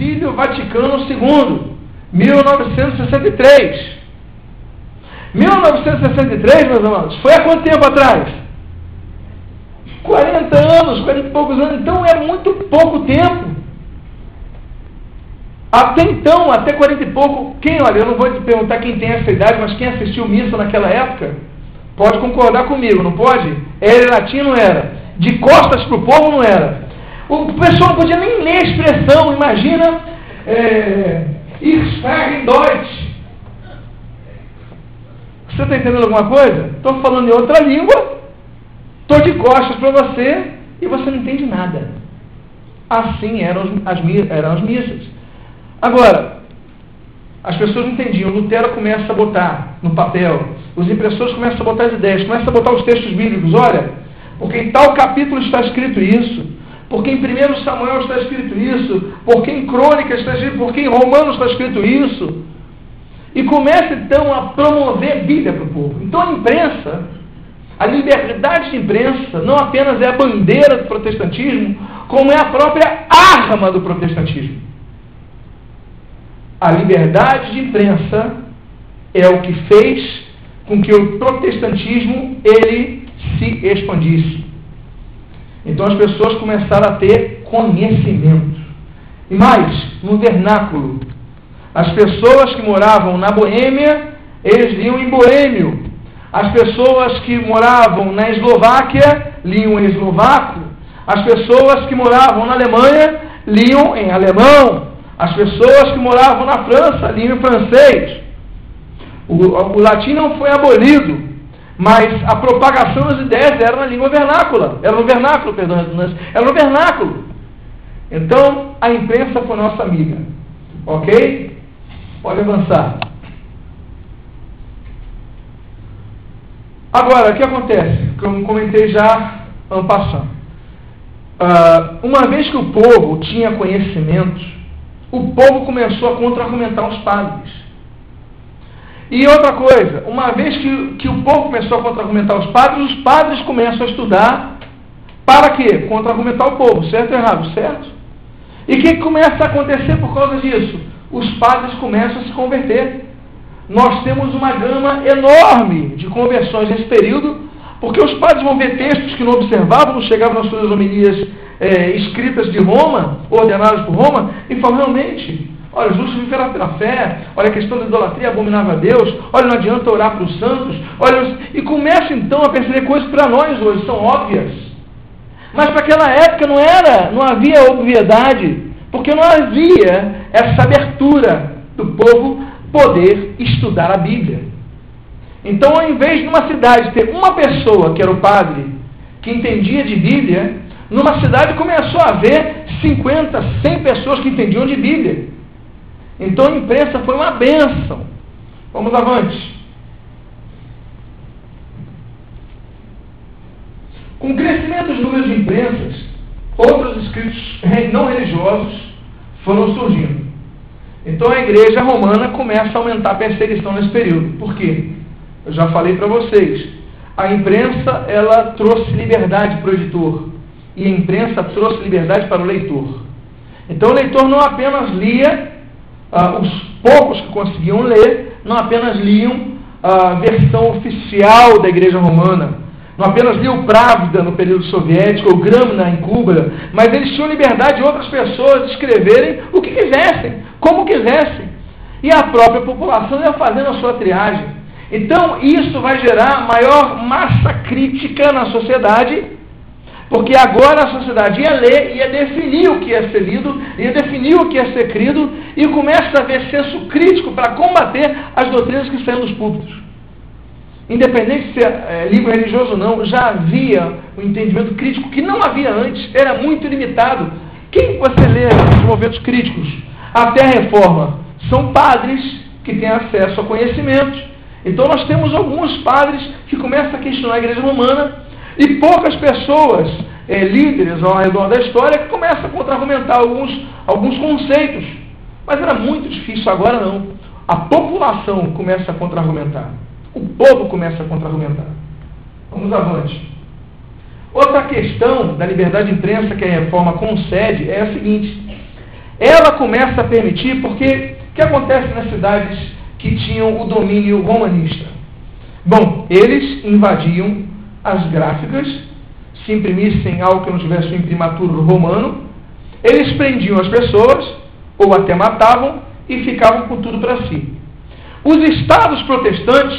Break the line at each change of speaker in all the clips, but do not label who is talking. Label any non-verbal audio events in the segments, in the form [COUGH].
Concílio Vaticano II, 1963. 1963, meus irmãos, foi há quanto tempo atrás? 40 anos, 40 e poucos anos, então é muito pouco tempo. Até então, até 40 e pouco, quem, olha, eu não vou te perguntar quem tem essa idade, mas quem assistiu missa naquela época, pode concordar comigo, não pode? Era latim, não era? De costas para o povo, não era? O pessoal não podia nem ler a expressão, imagina, é, spreche Deutsch. Você está entendendo alguma coisa? Estou falando em outra língua, estou de costas para você e você não entende nada. Assim eram as, eram as missas. Agora, as pessoas não entendiam. Lutero começa a botar no papel, os impressores começam a botar as ideias, começam a botar os textos bíblicos. Olha, porque em tal capítulo está escrito isso, porque em 1 Samuel está escrito isso, porque em Crônicas está escrito, porque em Romanos está escrito isso. E começa então a promover a Bíblia para o povo. Então a imprensa, a liberdade de imprensa, não apenas é a bandeira do protestantismo, como é a própria arma do protestantismo. A liberdade de imprensa é o que fez com que o protestantismo ele se expandisse. Então as pessoas começaram a ter conhecimento. E mais, no vernáculo, as pessoas que moravam na Boêmia, eles liam em boêmio. As pessoas que moravam na Eslováquia, liam em eslovaco. As pessoas que moravam na Alemanha, liam em alemão. As pessoas que moravam na França, liam em francês. O, o latim não foi abolido, mas a propagação das ideias era na língua vernácula. Era no vernáculo, perdão, era no vernáculo. Então, a imprensa foi nossa amiga. Ok? Pode avançar. Agora, o que acontece? Como comentei já ano passado. Uh, uma vez que o povo tinha conhecimento, o povo começou a contra-argumentar os padres. E outra coisa, uma vez que, que o povo começou a contra-argumentar os padres, os padres começam a estudar para quê? Contra-argumentar o povo, certo ou errado? Certo? E o que começa a acontecer por causa disso? os padres começam a se converter. Nós temos uma gama enorme de conversões nesse período, porque os padres vão ver textos que não observavam, não chegavam nas suas homilias é, escritas de Roma, ordenadas por Roma, e falam realmente, olha, os justos viverá pela fé, olha a questão da idolatria abominável a Deus, olha, não adianta orar para os santos, olha, e começa então a perceber coisas para nós hoje, são óbvias. Mas para aquela época não era, não havia obviedade. Porque não havia essa abertura do povo poder estudar a Bíblia. Então, ao invés de uma cidade ter uma pessoa, que era o padre, que entendia de Bíblia, numa cidade começou a haver 50, 100 pessoas que entendiam de Bíblia. Então a imprensa foi uma benção. Vamos avante. Com o crescimento dos números de imprensas, outros escritos não religiosos foram surgindo. Então a igreja romana começa a aumentar a perseguição nesse período. Por quê? Eu já falei para vocês. A imprensa ela trouxe liberdade para o editor e a imprensa trouxe liberdade para o leitor. Então o leitor não apenas lia, ah, os poucos que conseguiam ler, não apenas liam a versão oficial da igreja romana, não apenas liam Právida no período soviético, ou Gramna em Cuba, mas eles tinham liberdade de outras pessoas escreverem o que quisessem, como quisessem. E a própria população ia fazendo a sua triagem. Então, isso vai gerar maior massa crítica na sociedade, porque agora a sociedade ia ler, ia definir o que ia ser lido, ia definir o que ia ser crido, e começa a haver senso crítico para combater as doutrinas que saem dos púlpitos independente se é, livro religioso ou não, já havia um entendimento crítico que não havia antes, era muito limitado. Quem você lê os movimentos críticos até a reforma? São padres que têm acesso a conhecimentos. Então nós temos alguns padres que começam a questionar a igreja romana e poucas pessoas, é, líderes ao redor da história, que começam a contra-argumentar alguns, alguns conceitos. Mas era muito difícil, agora não. A população começa a contra-argumentar o povo começa a contra-argumentar. Vamos avante. Outra questão da liberdade de imprensa que a reforma concede é a seguinte: ela começa a permitir, porque o que acontece nas cidades que tinham o domínio romanista? Bom, eles invadiam as gráficas, se imprimissem algo que não tivesse um imprimaturo romano, eles prendiam as pessoas, ou até matavam, e ficavam com tudo para si. Os estados protestantes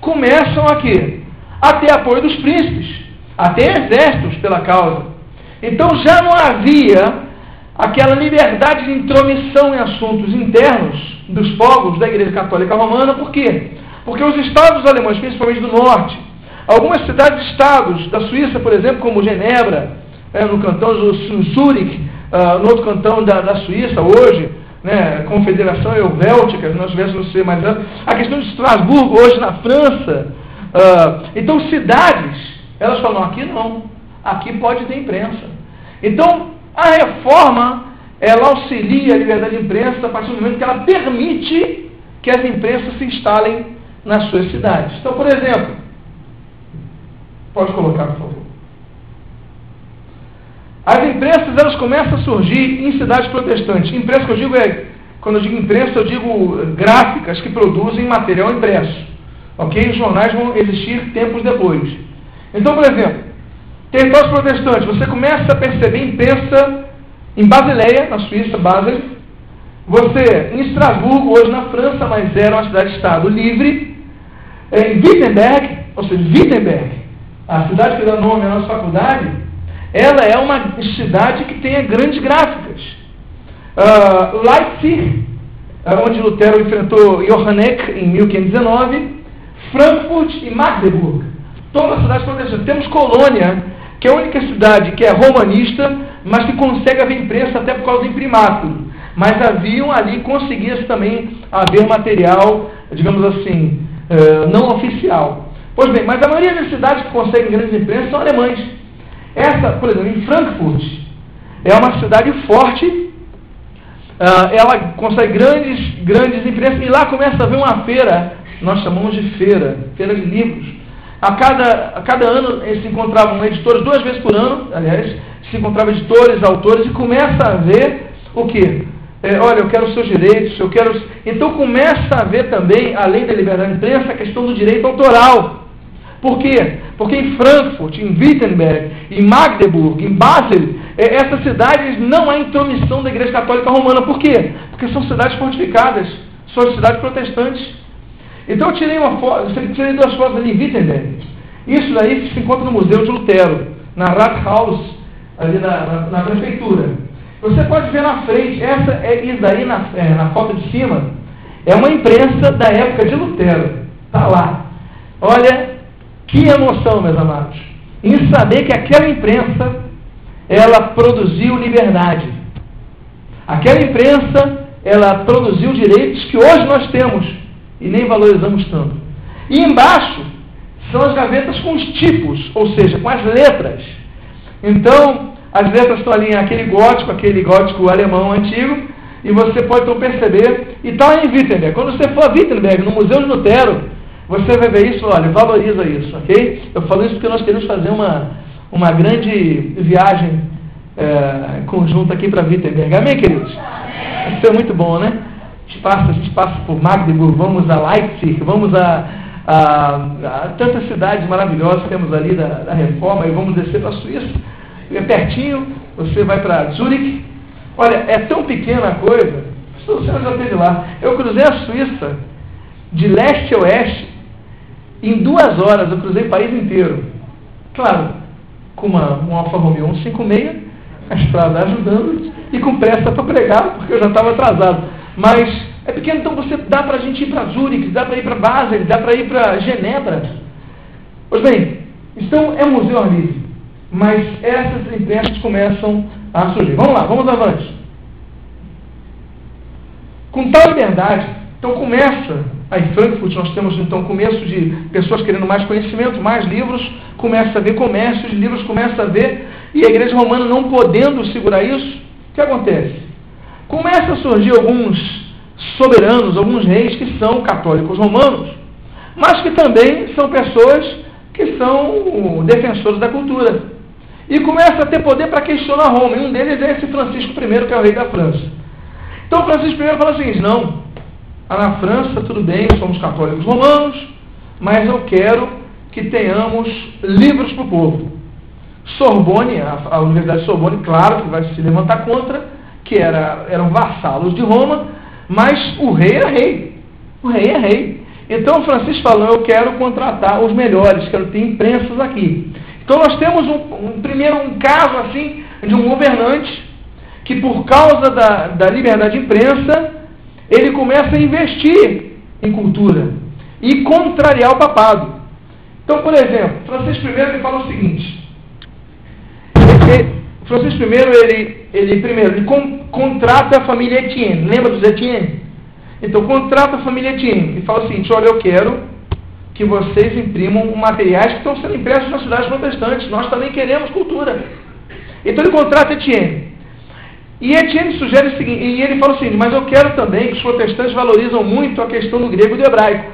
começam a quê? A ter apoio dos príncipes, a ter exércitos pela causa. Então já não havia aquela liberdade de intromissão em assuntos internos dos povos da Igreja Católica Romana, por quê? Porque os estados alemães, principalmente do norte, algumas cidades-estados da Suíça, por exemplo, como Genebra, é, no cantão do Zurich, uh, no outro cantão da, da Suíça hoje, né, Confederação Helvética, nós tivéssemos ser mais amplo, a questão de Estrasburgo hoje na França. Uh, então, cidades, elas falam, aqui não, aqui pode ter imprensa. Então, a reforma, ela auxilia a liberdade de imprensa a partir do momento que ela permite que as imprensas se instalem nas suas cidades. Então, por exemplo, pode colocar, por favor. As imprensas elas começam a surgir em cidades protestantes. Imprensa que eu digo é, quando eu digo imprensa, eu digo gráficas que produzem material impresso. Ok? Os jornais vão existir tempos depois. Então, por exemplo, territórios protestantes, você começa a perceber imprensa em Basileia, na Suíça, Basel. Você, em Estrasburgo, hoje na França, mas era uma cidade-estado livre. Em Wittenberg, ou seja, Wittenberg, a cidade que dá nome à nossa faculdade, ela é uma cidade que tem grandes gráficas. Uh, Leipzig, uh, onde Lutero enfrentou Johanneck em 1519, Frankfurt e Magdeburg. Todas as cidades protestantes. Temos Colônia, que é a única cidade que é romanista, mas que consegue haver imprensa até por causa do imprimáculo. Mas haviam ali, conseguia-se também haver material, digamos assim, uh, não oficial. Pois bem, mas a maioria das cidades que conseguem grandes imprensas são alemães. Essa, por exemplo, em Frankfurt, é uma cidade forte, uh, ela consegue grandes, grandes imprensas, e lá começa a haver uma feira, nós chamamos de feira, feira de livros. A cada, a cada ano se encontravam editores, duas vezes por ano, aliás, se encontravam editores, autores, e começa a ver o quê? É, olha, eu quero os seus direitos, eu quero. Então começa a ver também, além da liberdade de imprensa, a questão do direito autoral. Por quê? Porque em Frankfurt, em Wittenberg, em Magdeburg, em Basel, é, essas cidades não há intromissão da Igreja Católica Romana. Por quê? Porque são cidades fortificadas, são cidades protestantes. Então eu tirei uma foto, tirei duas fotos ali em Wittenberg. Isso daí se encontra no Museu de Lutero, na Rathaus, ali na, na, na prefeitura. Você pode ver na frente, essa é isso daí na, é, na foto de cima, é uma imprensa da época de Lutero. Está lá. Olha, que emoção, meus amados, em saber que aquela imprensa, ela produziu liberdade. Aquela imprensa, ela produziu direitos que hoje nós temos e nem valorizamos tanto. E embaixo são as gavetas com os tipos, ou seja, com as letras. Então, as letras estão ali aquele gótico, aquele gótico alemão antigo, e você pode então perceber, e está em Wittenberg. Quando você for a Wittenberg, no Museu de Lutero, você vai ver isso, olha, valoriza isso, ok? Eu falo isso porque nós queremos fazer uma, uma grande viagem é, conjunta aqui para Wittenberg. Amém, queridos? Isso é muito bom, né? Passa, a passa por Magdeburg, vamos a Leipzig, vamos a, a, a tantas cidades maravilhosas que temos ali da, da Reforma, e vamos descer para a Suíça. É pertinho, você vai para Zurich. Olha, é tão pequena a coisa, você já esteve lá. Eu cruzei a Suíça de leste a oeste em duas horas eu cruzei o país inteiro. Claro, com uma, um Alfa Romeo 156, a estrada ajudando, e com pressa para pregar, porque eu já estava atrasado. Mas é pequeno, então você dá para a gente ir para Zurich, dá para ir para Basel, dá para ir para Genebra. Pois bem, então é um museu ar livre. Mas essas impressas começam a surgir. Vamos lá, vamos avante. Com tal liberdade, então começa Aí em Frankfurt nós temos então começo de pessoas querendo mais conhecimento, mais livros, começa a ver comércio de livros, começa a ver, e a igreja romana não podendo segurar isso, o que acontece? Começa a surgir alguns soberanos, alguns reis que são católicos romanos, mas que também são pessoas que são defensores da cultura. E começa a ter poder para questionar Roma, e um deles é esse Francisco I, que é o rei da França. Então Francisco I fala o seguinte: não, na França tudo bem, somos católicos romanos, mas eu quero que tenhamos livros para o povo. Sorbonne, a, a Universidade de Sorbonne, claro que vai se levantar contra, que era, eram vassalos de Roma, mas o rei era rei. O rei é rei. Então Francisco falou, eu quero contratar os melhores, quero ter imprensas aqui. Então nós temos um, um, primeiro um caso assim de um governante que por causa da, da liberdade de imprensa, ele começa a investir em cultura e contrariar o papado. Então, por exemplo, Francisco I ele fala o seguinte, ele, Francisco I, ele, ele primeiro, ele con, contrata a família Etienne, lembra dos Etienne? Então contrata a família Etienne e fala o seguinte, olha, eu quero que vocês imprimam materiais que estão sendo impressos nas cidades protestantes, nós também queremos cultura. Então ele contrata Etienne. E Etienne sugere o seguinte, e ele fala o seguinte, mas eu quero também que os protestantes valorizam muito a questão do grego e do hebraico.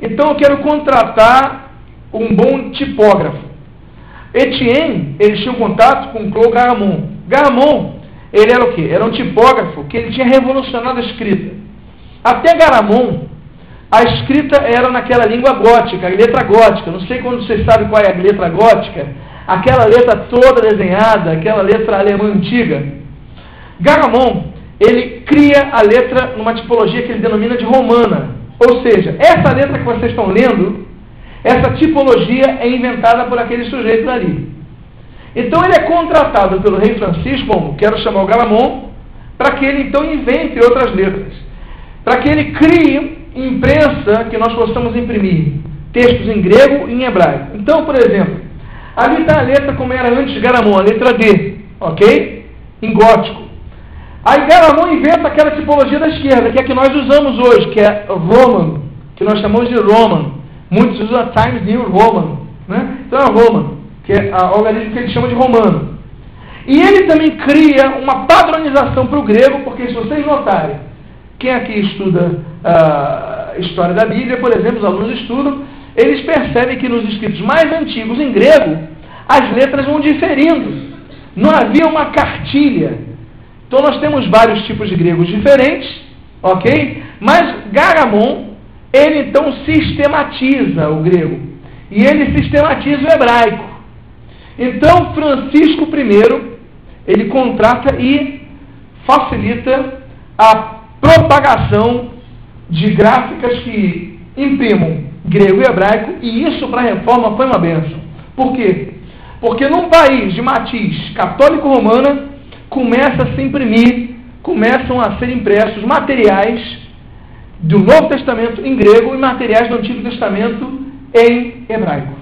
Então eu quero contratar um bom tipógrafo. Etienne, ele tinha um contato com Claude Garamond. Garamond, ele era o quê? Era um tipógrafo que ele tinha revolucionado a escrita. Até Garamond, a escrita era naquela língua gótica, a letra gótica. Não sei quando vocês sabem qual é a letra gótica. Aquela letra toda desenhada, aquela letra alemã antiga. Garamond, ele cria a letra numa tipologia que ele denomina de romana. Ou seja, essa letra que vocês estão lendo, essa tipologia é inventada por aquele sujeito ali. Então ele é contratado pelo rei Francisco, quero chamar o Galamon, para que ele então invente outras letras. Para que ele crie imprensa que nós possamos imprimir textos em grego e em hebraico. Então, por exemplo, ali está a letra como era antes de Garamond, a letra D, ok? Em gótico. Aí Garamond inventa aquela tipologia da esquerda, que é a que nós usamos hoje, que é Roman, que nós chamamos de Roman. Muitos usam a Times New Roman. Né? Então é Roman, que é a organismo que ele chama de romano. E ele também cria uma padronização para o grego, porque se vocês notarem, quem aqui estuda a uh, história da Bíblia, por exemplo, os alunos estudam, eles percebem que nos escritos mais antigos em grego, as letras vão diferindo. Não havia uma cartilha. Então nós temos vários tipos de gregos diferentes, ok? Mas Garamond ele então sistematiza o grego. E ele sistematiza o hebraico. Então, Francisco I, ele contrata e facilita a propagação de gráficas que imprimam grego e hebraico, e isso para a reforma foi uma benção. Por quê? Porque num país de matiz católico-romana, começa a se imprimir, começam a ser impressos materiais do Novo Testamento em grego e materiais do Antigo Testamento em hebraico.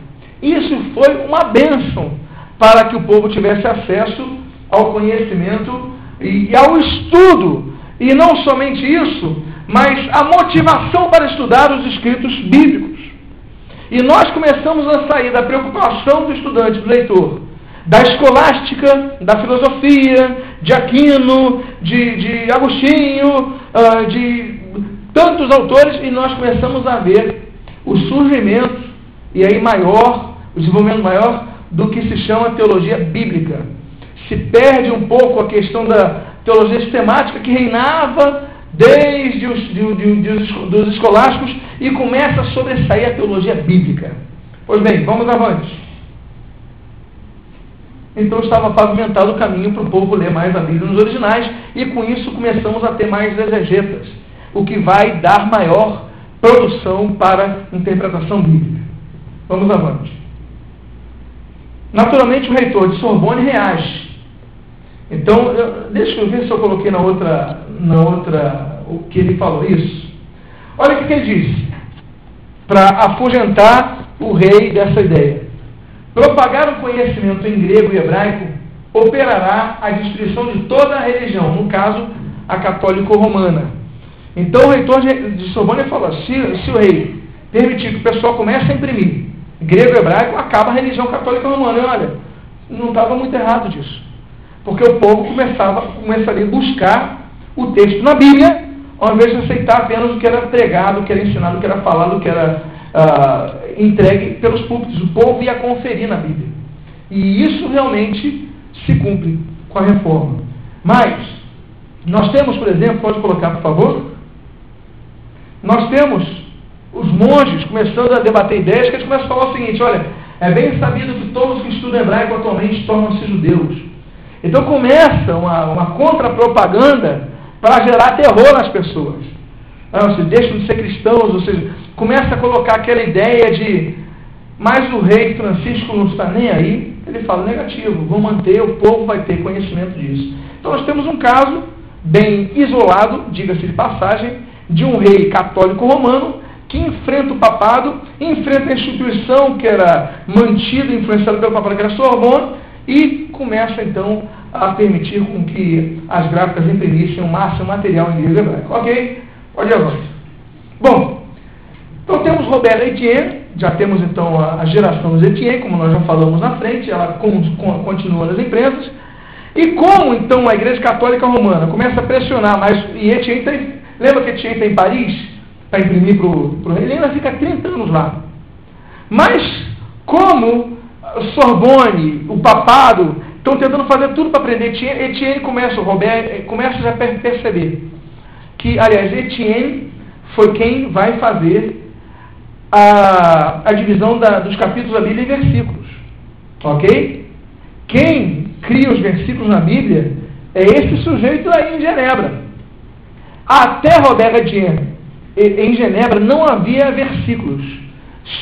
Isso foi uma bênção para que o povo tivesse acesso ao conhecimento e ao estudo. E não somente isso, mas a motivação para estudar os escritos bíblicos. E nós começamos a sair da preocupação do estudante, do leitor, da escolástica, da filosofia, de Aquino, de, de Agostinho, uh, de tantos autores e nós começamos a ver o surgimento e aí maior, o desenvolvimento maior do que se chama teologia bíblica. Se perde um pouco a questão da teologia sistemática que reinava desde os de, de, dos escolásticos e começa a sobressair a teologia bíblica. Pois bem, vamos avante. Então estava pavimentado o caminho para o povo ler mais a Bíblia nos originais e com isso começamos a ter mais exegetas o que vai dar maior produção para interpretação bíblica. Vamos avante. Naturalmente, o reitor de Sorbonne reage. Então, eu, deixa eu ver se eu coloquei na outra, na outra o que ele falou isso. Olha o que ele disse, para afugentar o rei dessa ideia. Propagar o conhecimento em grego e hebraico operará a destruição de toda a religião, no caso, a católico-romana então o reitor de Sorbonne falou: se, se o rei permitir que o pessoal comece a imprimir grego e hebraico, acaba a religião católica romana. Olha, não estava muito errado disso. Porque o povo começava, começaria a buscar o texto na Bíblia, ao invés de aceitar apenas o que era pregado, o que era ensinado, o que era falado, o que era uh, entregue pelos púlpitos. O povo ia conferir na Bíblia. E isso realmente se cumpre com a reforma. Mas, Nós temos, por exemplo, pode colocar, por favor? Nós temos os monges começando a debater ideias, que eles começam a falar o seguinte: olha, é bem sabido que todos que estudam hebraico atualmente tornam-se judeus. Então começa uma, uma contra-propaganda para gerar terror nas pessoas. Não, se deixam de ser cristãos, ou seja, começa a colocar aquela ideia de mas o rei Francisco não está nem aí, ele fala negativo, vou manter, o povo vai ter conhecimento disso. Então nós temos um caso bem isolado, diga-se de passagem, de um rei católico romano que enfrenta o papado, enfrenta a instituição que era mantida influenciada pelo papado, que era Sorbonne, e começa então a permitir com que as gráficas imprimissem o máximo material em língua hebraica. Ok? Pode avançar. Bom, então temos Robert Etienne, já temos então a, geração dos Etienne, como nós já falamos na frente, ela continua nas imprensas. E como então a Igreja Católica Romana começa a pressionar mais, e Etienne tem, lembra que Etienne está em Paris para imprimir para o rei? Ele ainda fica 30 anos lá. Mas como Sorbonne, o papado, estão tentando fazer tudo para prender Etienne, Etienne começa, Robert, eh, começa já a perceber que, aliás, Etienne foi quem vai fazer a, a divisão da, dos capítulos da Bíblia em versículos. Ok? Quem cria os versículos na Bíblia é esse sujeito aí em Genebra. Até Robert Etienne, em Genebra, não havia versículos,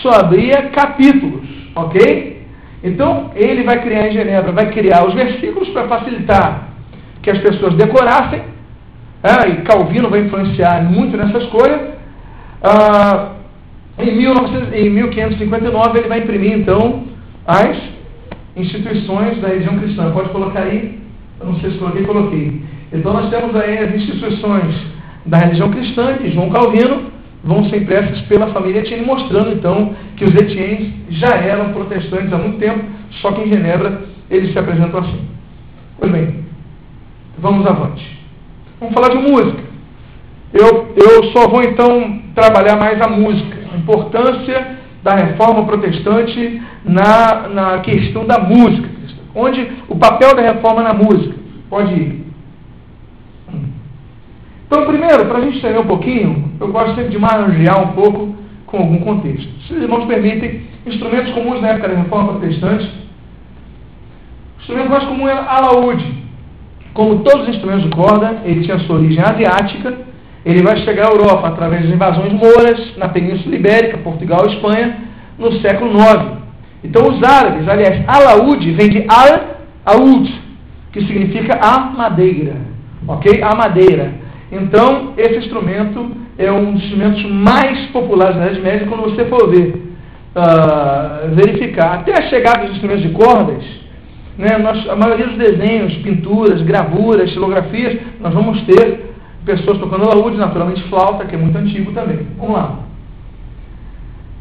só havia capítulos. Ok? Então, ele vai criar em Genebra, vai criar os versículos para facilitar que as pessoas decorassem, é, e Calvino vai influenciar muito nessa escolha. Ah, em, 19, em 1559, ele vai imprimir, então, as instituições da religião cristã. Pode colocar aí? Eu não sei se coloquei, coloquei. Então, nós temos aí as instituições da religião cristã, de João Calvino, vão ser impressas pela família Etienne, mostrando então que os Etiennes já eram protestantes há muito tempo, só que em Genebra eles se apresentam assim. Pois bem, vamos avante. Vamos falar de música. Eu, eu só vou então trabalhar mais a música, a importância da reforma protestante na, na questão da música, onde o papel da reforma na música. Pode ir. Então, primeiro, para a gente entender um pouquinho, eu gosto sempre de manusear um pouco com algum contexto. Se os irmãos permitem, instrumentos comuns na época da Reforma Protestante, o instrumento mais comum era alaúde. Como todos os instrumentos de corda, ele tinha sua origem asiática, ele vai chegar à Europa através das invasões mouras na Península Ibérica, Portugal e Espanha, no século IX. Então, os árabes, aliás, alaúde vem de al-aud, que significa a madeira. Ok? A madeira. Então, esse instrumento é um dos instrumentos mais populares na Idade Média, quando você for ver, uh, verificar. Até a chegada dos instrumentos de cordas, né, nós, a maioria dos desenhos, pinturas, gravuras, xilografias, nós vamos ter pessoas tocando alaúde, naturalmente flauta, que é muito antigo também. Vamos lá.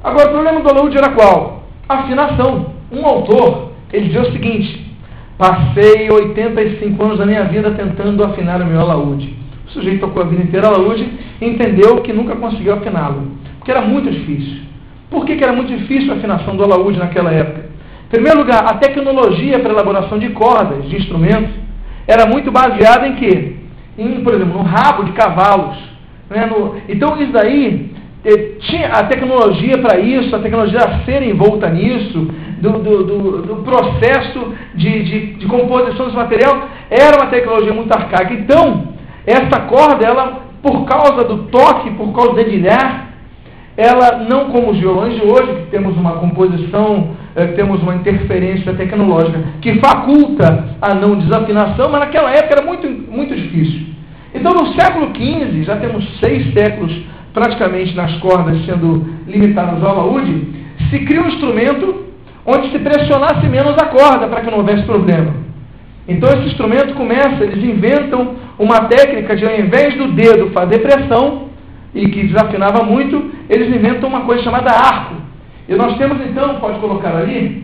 Agora, o problema do alaúde era qual? Afinação. Um autor, ele diz o seguinte, passei 85 anos da minha vida tentando afinar o meu alaúde. O sujeito tocou a vida inteira alaúde e entendeu que nunca conseguiu afiná-lo, porque era muito difícil. Por que, que era muito difícil a afinação do alaúde naquela época? Em primeiro lugar, a tecnologia para elaboração de cordas, de instrumentos, era muito baseada em quê? Em, por exemplo, no rabo de cavalos. Né? No, então, isso daí, eh, tinha a tecnologia para isso, a tecnologia a ser envolta nisso, do, do, do, do processo de, de, de composição desse material, era uma tecnologia muito arcaica. Então, essa corda, ela, por causa do toque, por causa do dedilhar, ela não como os violões de hoje, que temos uma composição, eh, temos uma interferência tecnológica que faculta a não desafinação, mas naquela época era muito, muito difícil. Então, no século XV, já temos seis séculos praticamente nas cordas sendo limitadas ao alaúde, se cria um instrumento onde se pressionasse menos a corda para que não houvesse problema. Então esse instrumento começa, eles inventam uma técnica de ao invés do dedo fazer pressão, e que desafinava muito, eles inventam uma coisa chamada arco. E nós temos então, pode colocar ali,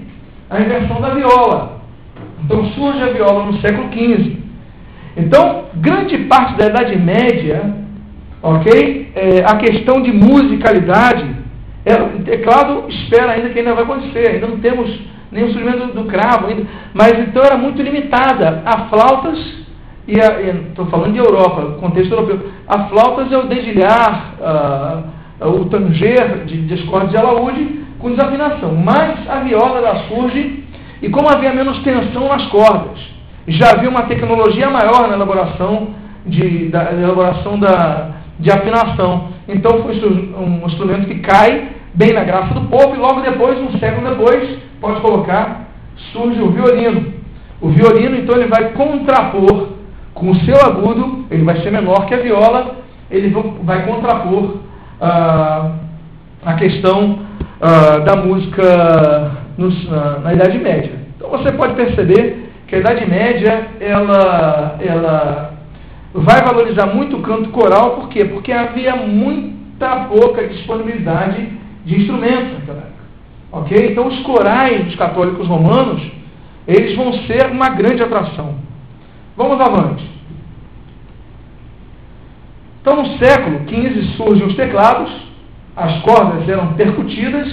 a invenção da viola. Então surge a viola no século XV. Então, grande parte da Idade Média, ok? É, a questão de musicalidade, é, é claro, espera ainda que ainda vai acontecer, ainda não temos o surgimento do, do cravo, ainda, mas então era muito limitada a flautas e estou falando de Europa, contexto europeu, a flautas é o dedilhar, uh, o tanger de, de cordas de alaúde com desafinação. Mas a viola ela surge e como havia menos tensão nas cordas, já havia uma tecnologia maior na elaboração de, da elaboração da, de afinação. Então foi um instrumento que cai bem na graça do povo e logo depois, um século depois, pode colocar, surge o violino. O violino, então, ele vai contrapor com o seu agudo, ele vai ser menor que a viola, ele vai contrapor ah, a questão ah, da música na, na, Idade Média. Então você pode perceber que a Idade Média ela, ela vai valorizar muito o canto coral, por quê? Porque havia muita pouca disponibilidade de instrumentos naquela época. Ok? Então os corais dos católicos romanos, eles vão ser uma grande atração. Vamos avante. Então no século XV surgem os teclados, as cordas eram percutidas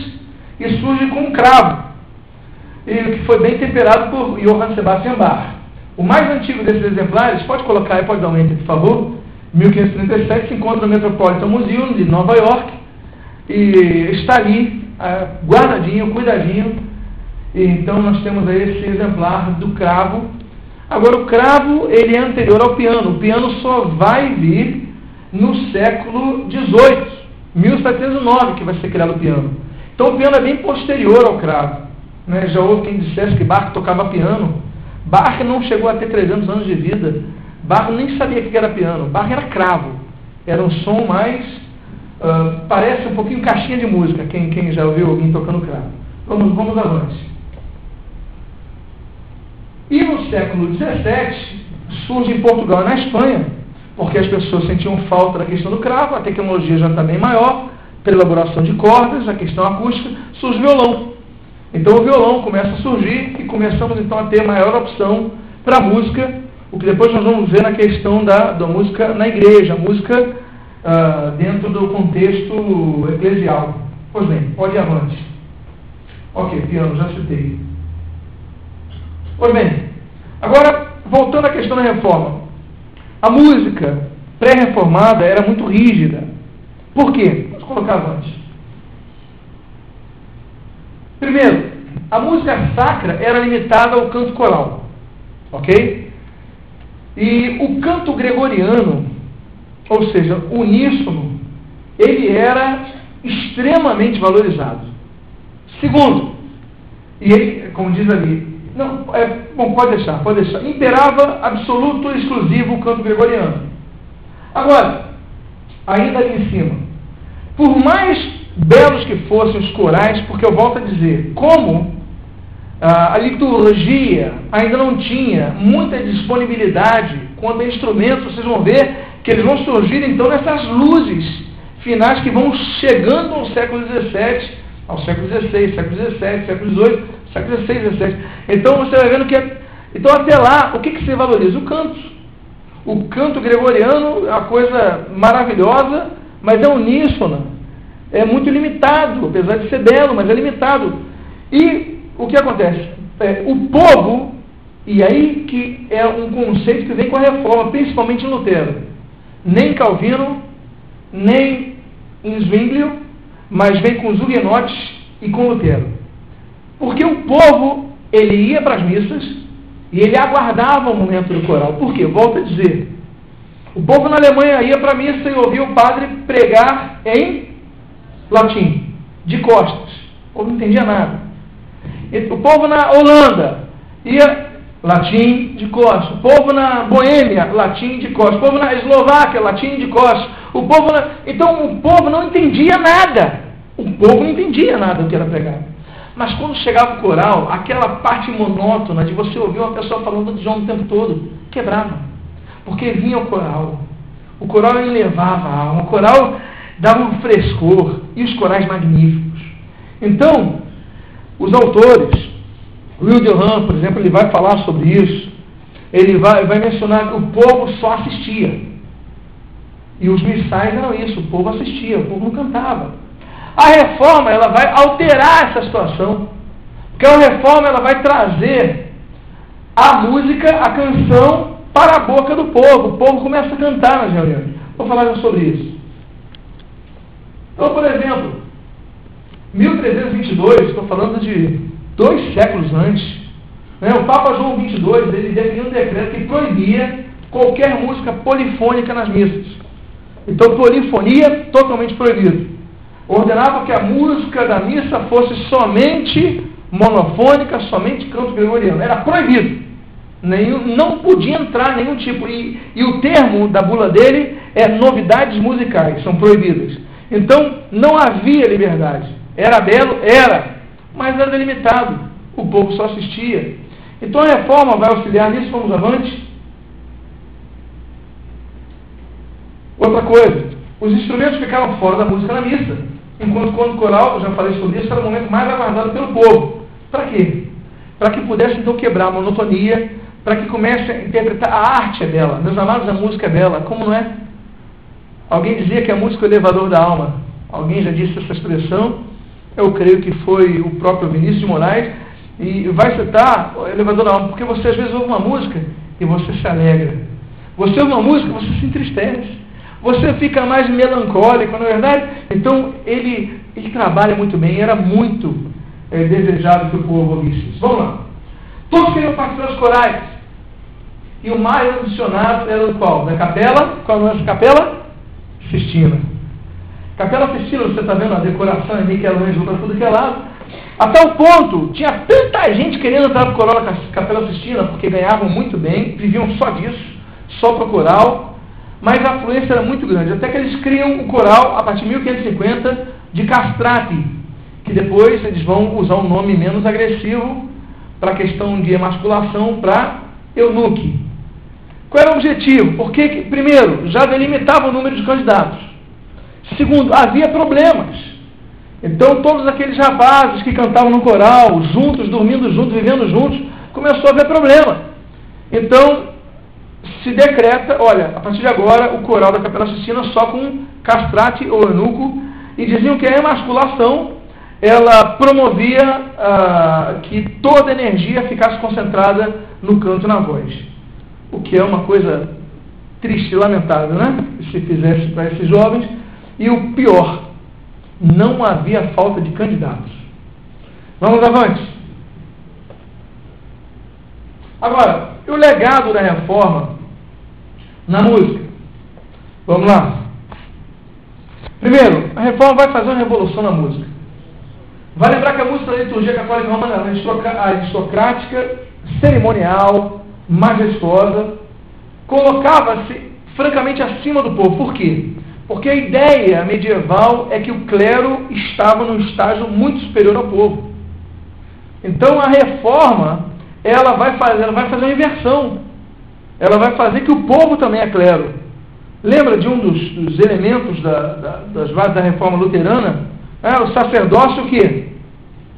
e surge com um cravo, que foi bem temperado por Johann Sebastian Bach. O mais antigo desses exemplares, pode colocar aí, pode dar um enter, por favor, 1537, se encontra no Metropolitan Museum de Nova York, e está ali, ah, guardadinho, cuidadinho. Então nós temos aí esse exemplar do cravo. Agora o cravo ele é anterior ao piano. O piano só vai vir no século XVIII, 1709, que vai ser criado o piano. Então o piano é bem posterior ao cravo. Né? Já houve quem dissesse que Bach tocava piano. Bach não chegou a ter 300 anos de vida. Bach nem sabia o que era piano. Bach era cravo. Era um som mais Uh, parece um pouquinho caixinha de música, quem, quem já ouviu alguém tocando cravo. Vamos, vamos avante. E no século XVII, surge em Portugal e na Espanha, porque as pessoas sentiam falta da questão do cravo, a tecnologia já está bem maior, pela elaboração de cordas, a questão acústica, surge o violão. Então o violão começa a surgir e começamos então a ter maior opção para a música, o que depois nós vamos ver na questão da, da música na igreja, música uh, dentro do contexto eclesial. Pois bem, pode ir avante. Ok, piano, já citei. Pois bem, agora, voltando à questão da reforma. A música pré-reformada era muito rígida. Por quê? Vamos colocar avante. Primeiro, a música sacra era limitada ao canto coral. Ok? E o canto gregoriano ou seja, uníssono, ele era extremamente valorizado. Segundo, e ele, como diz ali, não, é, bom, pode deixar, pode deixar, imperava absoluto e exclusivo o canto gregoriano. Agora, ainda ali em cima, por mais belos que fossem os corais, porque eu volto a dizer, como ah, a liturgia ainda não tinha muita disponibilidade quanto a instrumentos, vocês vão ver que eles vão surgir então nessas luzes finais que vão chegando ao século XVII, ao século XVI, século XVII, século XVIII, século XVI. Então você vai vendo que, então até lá, o que, que valoriza? O canto. O canto gregoriano é uma coisa maravilhosa, mas é uníssona. É muito limitado, apesar de ser belo, mas é limitado. E o que acontece? É, o povo, e aí que é um conceito que vem com a reforma, principalmente em Lutero nem Calvino, nem em Zwinglio, mas vem com os huguenotes e com Lutero. Porque o povo, ele ia para as missas e ele aguardava o momento do coral. Por quê? Volto a dizer. O povo na Alemanha ia para a missa e ouvia o padre pregar em latim, de costas. O povo não entendia nada. O povo na Holanda ia latim de costas. O povo na Boêmia, latim de costas. O povo na Eslováquia, latim de costas. O povo na... Então o povo não entendia nada. O povo não entendia nada do que era pregado. Mas quando chegava o coral, aquela parte monótona de você ouvir uma pessoa falando de João o tempo todo, quebrava. Porque vinha o coral. O coral elevava a alma. O coral dava um frescor. E os corais magníficos. Então, os autores, Will Durham, por exemplo, ele vai falar sobre isso. Ele vai, vai mencionar que o povo só assistia. E os missais eram isso, o povo assistia, o povo não cantava. A reforma ela vai alterar essa situação. Porque a reforma ela vai trazer a música, a canção para a boca do povo. O povo começa a cantar nas reuniões. Vou falar sobre isso. Então, por exemplo, 1322, estou falando de dois séculos antes, né, o Papa João 22 ele definiu um decreto que proibia qualquer música polifônica nas missas. Então, polifonia totalmente proibido. Ordenava que a música da missa fosse somente monofônica, somente canto gregoriano. Era proibido. Nenhum, não podia entrar nenhum tipo. E, e o termo da bula dele é novidades musicais, são proibidas. Então, não havia liberdade. Era belo? Era. Mas era delimitado. O povo só assistia. Então, a reforma vai auxiliar nisso. Vamos avante. Outra coisa. Os instrumentos ficaram fora da música na missa. Enquanto quando coral, eu já falei sobre isso, era o momento mais aguardado pelo povo. Para quê? Para que pudesse então quebrar a monotonia, para que comece a interpretar a arte é dela. Meus amados, a música é dela. Como não é? Alguém dizia que a música é o elevador da alma. Alguém já disse essa expressão. Eu creio que foi o próprio Vinícius de Moraes. E vai citar o elevador da alma, porque você às vezes ouve uma música e você se alegra. Você ouve uma música e você se entristece. Você fica mais melancólico, não é verdade? Então ele, ele trabalha muito bem, era muito é, desejado que o povo ouvisse isso. Vamos lá. Todos queriam participar dos corais. E o mais ambicionado era o qual? Da capela? Qual é a nossa capela? Sistina. Capela Sistina, você está vendo a decoração é Michelangelo para tudo que é lado. Até o ponto, tinha tanta gente querendo entrar para o coral da Capela Sistina, porque ganhavam muito bem, viviam só disso, só para o coral, mas a afluência era muito grande. Até que eles criam o coral, a partir de 1550, de castrati, que depois eles vão usar um nome menos agressivo para a questão de emasculação para eunuque. Qual era o objetivo? Porque, primeiro, já delimitava o número de candidatos. Segundo, havia problemas. Então, todos aqueles rapazes que cantavam no coral, juntos, dormindo juntos, vivendo juntos, começou a haver problema. Então, se decreta, olha, a partir de agora, o coral da Capela Sistina só com castrate ou eunuco, e diziam que a emasculação, ela promovia ah, que toda a energia ficasse concentrada no canto na voz o que é uma coisa triste e lamentável, né? Se fizesse para esses jovens. E o pior, não havia falta de candidatos. Vamos avante. Agora, o legado da reforma na música. Vamos lá. Primeiro, a reforma vai fazer uma revolução na música. Vai lembrar que a música da liturgia católica romana é aristocrática, cerimonial, majestosa, colocava-se francamente acima do povo. Por quê? Porque a ideia medieval é que o clero estava num estágio muito superior ao povo. Então a reforma ela vai fazer, ela vai fazer uma inversão. Ela vai fazer que o povo também é clero. Lembra de um dos, dos elementos da, da, das bases da reforma luterana? É, o sacerdócio o quê?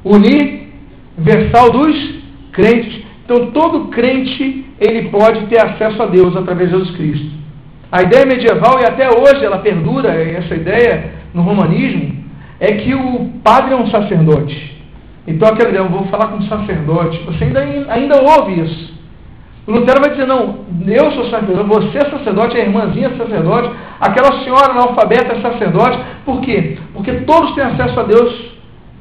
Universal dos crentes. Então todo crente ele pode ter acesso a Deus através de Jesus Cristo. A ideia medieval, e até hoje ela perdura, essa ideia no romanismo, é que o padre é um sacerdote. Então aquela ideia, eu vou falar com um sacerdote. Você ainda, ainda ouve isso. O Lutero vai dizer, não, eu sou sacerdote, você é sacerdote, a irmãzinha é sacerdote, aquela senhora analfabeta é sacerdote. Por quê? Porque todos têm acesso a Deus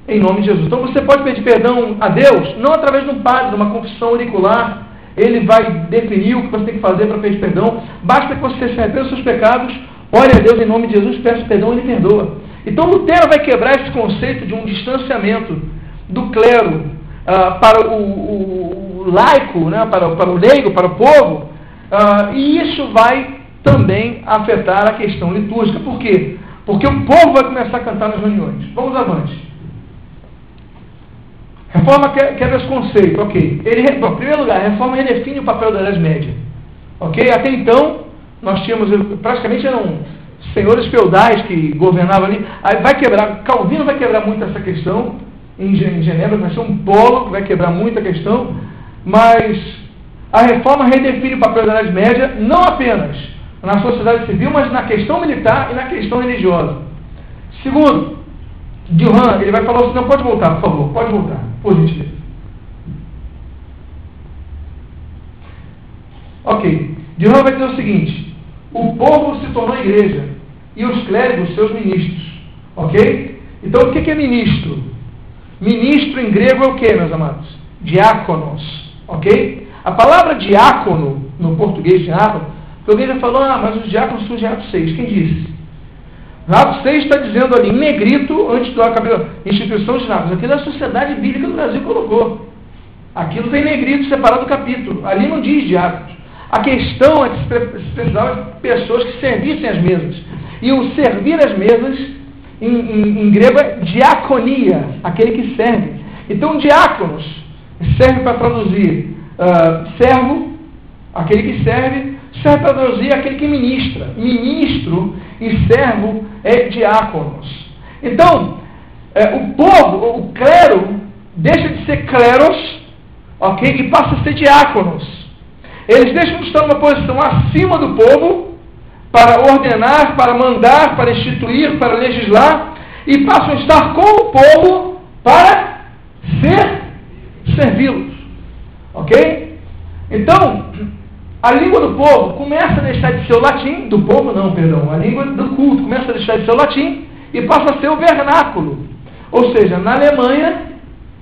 em nome de Jesus. Então você pode pedir perdão a Deus, não através de um padre, de uma confissão auricular. Ele vai definir o que você tem que fazer para pedir perdão. Basta que você se arrependa dos seus pecados, ore a Deus em nome de Jesus, peça perdão e ele perdoa. Então Lutero vai quebrar esse conceito de um distanciamento do clero uh, para o, o, o, laico, né, para, para o leigo, para o povo, uh, e isso vai também afetar a questão litúrgica. Por quê? Porque o povo vai começar a cantar nas reuniões. Vamos avante. Reforma quebra esse conceito, ok. Ele, em primeiro lugar, a reforma redefine o papel da Idade Média. Ok? Até então, nós tínhamos, praticamente eram senhores feudais que governavam ali. Aí vai quebrar, Calvino vai quebrar muito essa questão, em Genebra vai ser um polo que vai quebrar muito a questão, mas a reforma redefine o papel da Idade Média, não apenas na sociedade civil, mas na questão militar e na questão religiosa. Segundo, Duran, ele vai falar assim, não, pode voltar, por favor, pode voltar, por gentileza. Ok. Novo vai dizer o seguinte: o povo se tornou igreja e os clérigos seus ministros. Ok? Então o que é ministro? Ministro em grego é o que, meus amados? Diáconos. Ok? A palavra diácono, no português diácono, alguém já falou, ah, mas os diáconos surgem em Atos 6. Quem disse? Atos 6 está dizendo ali, em negrito, antes do acabamento, instituição de diáconos. Aquilo é a sociedade bíblica do Brasil colocou. Aquilo tem negrito separado do capítulo. Ali não diz diáconos. A questão é que se precisava de pessoas que servissem as mesas. E o servir as mesas, em, em, em grego, é diaconia, aquele que serve. Então, diáconos serve para traduzir uh, servo, aquele que serve, serve para traduzir aquele que ministra. Ministro e servo é diáconos. Então, é, o povo, o clero, deixa de ser cleros, ok? E passa a ser diáconos. Eles deixam de estar numa posição acima do povo para ordenar, para mandar, para instituir, para legislar, e passam a estar com o povo para ser servi-los. Ok? Então, a língua do povo começa a deixar de ser o latim, do povo não, perdão, a língua do culto começa a deixar de ser o latim e passa a ser o vernáculo. Ou seja, na Alemanha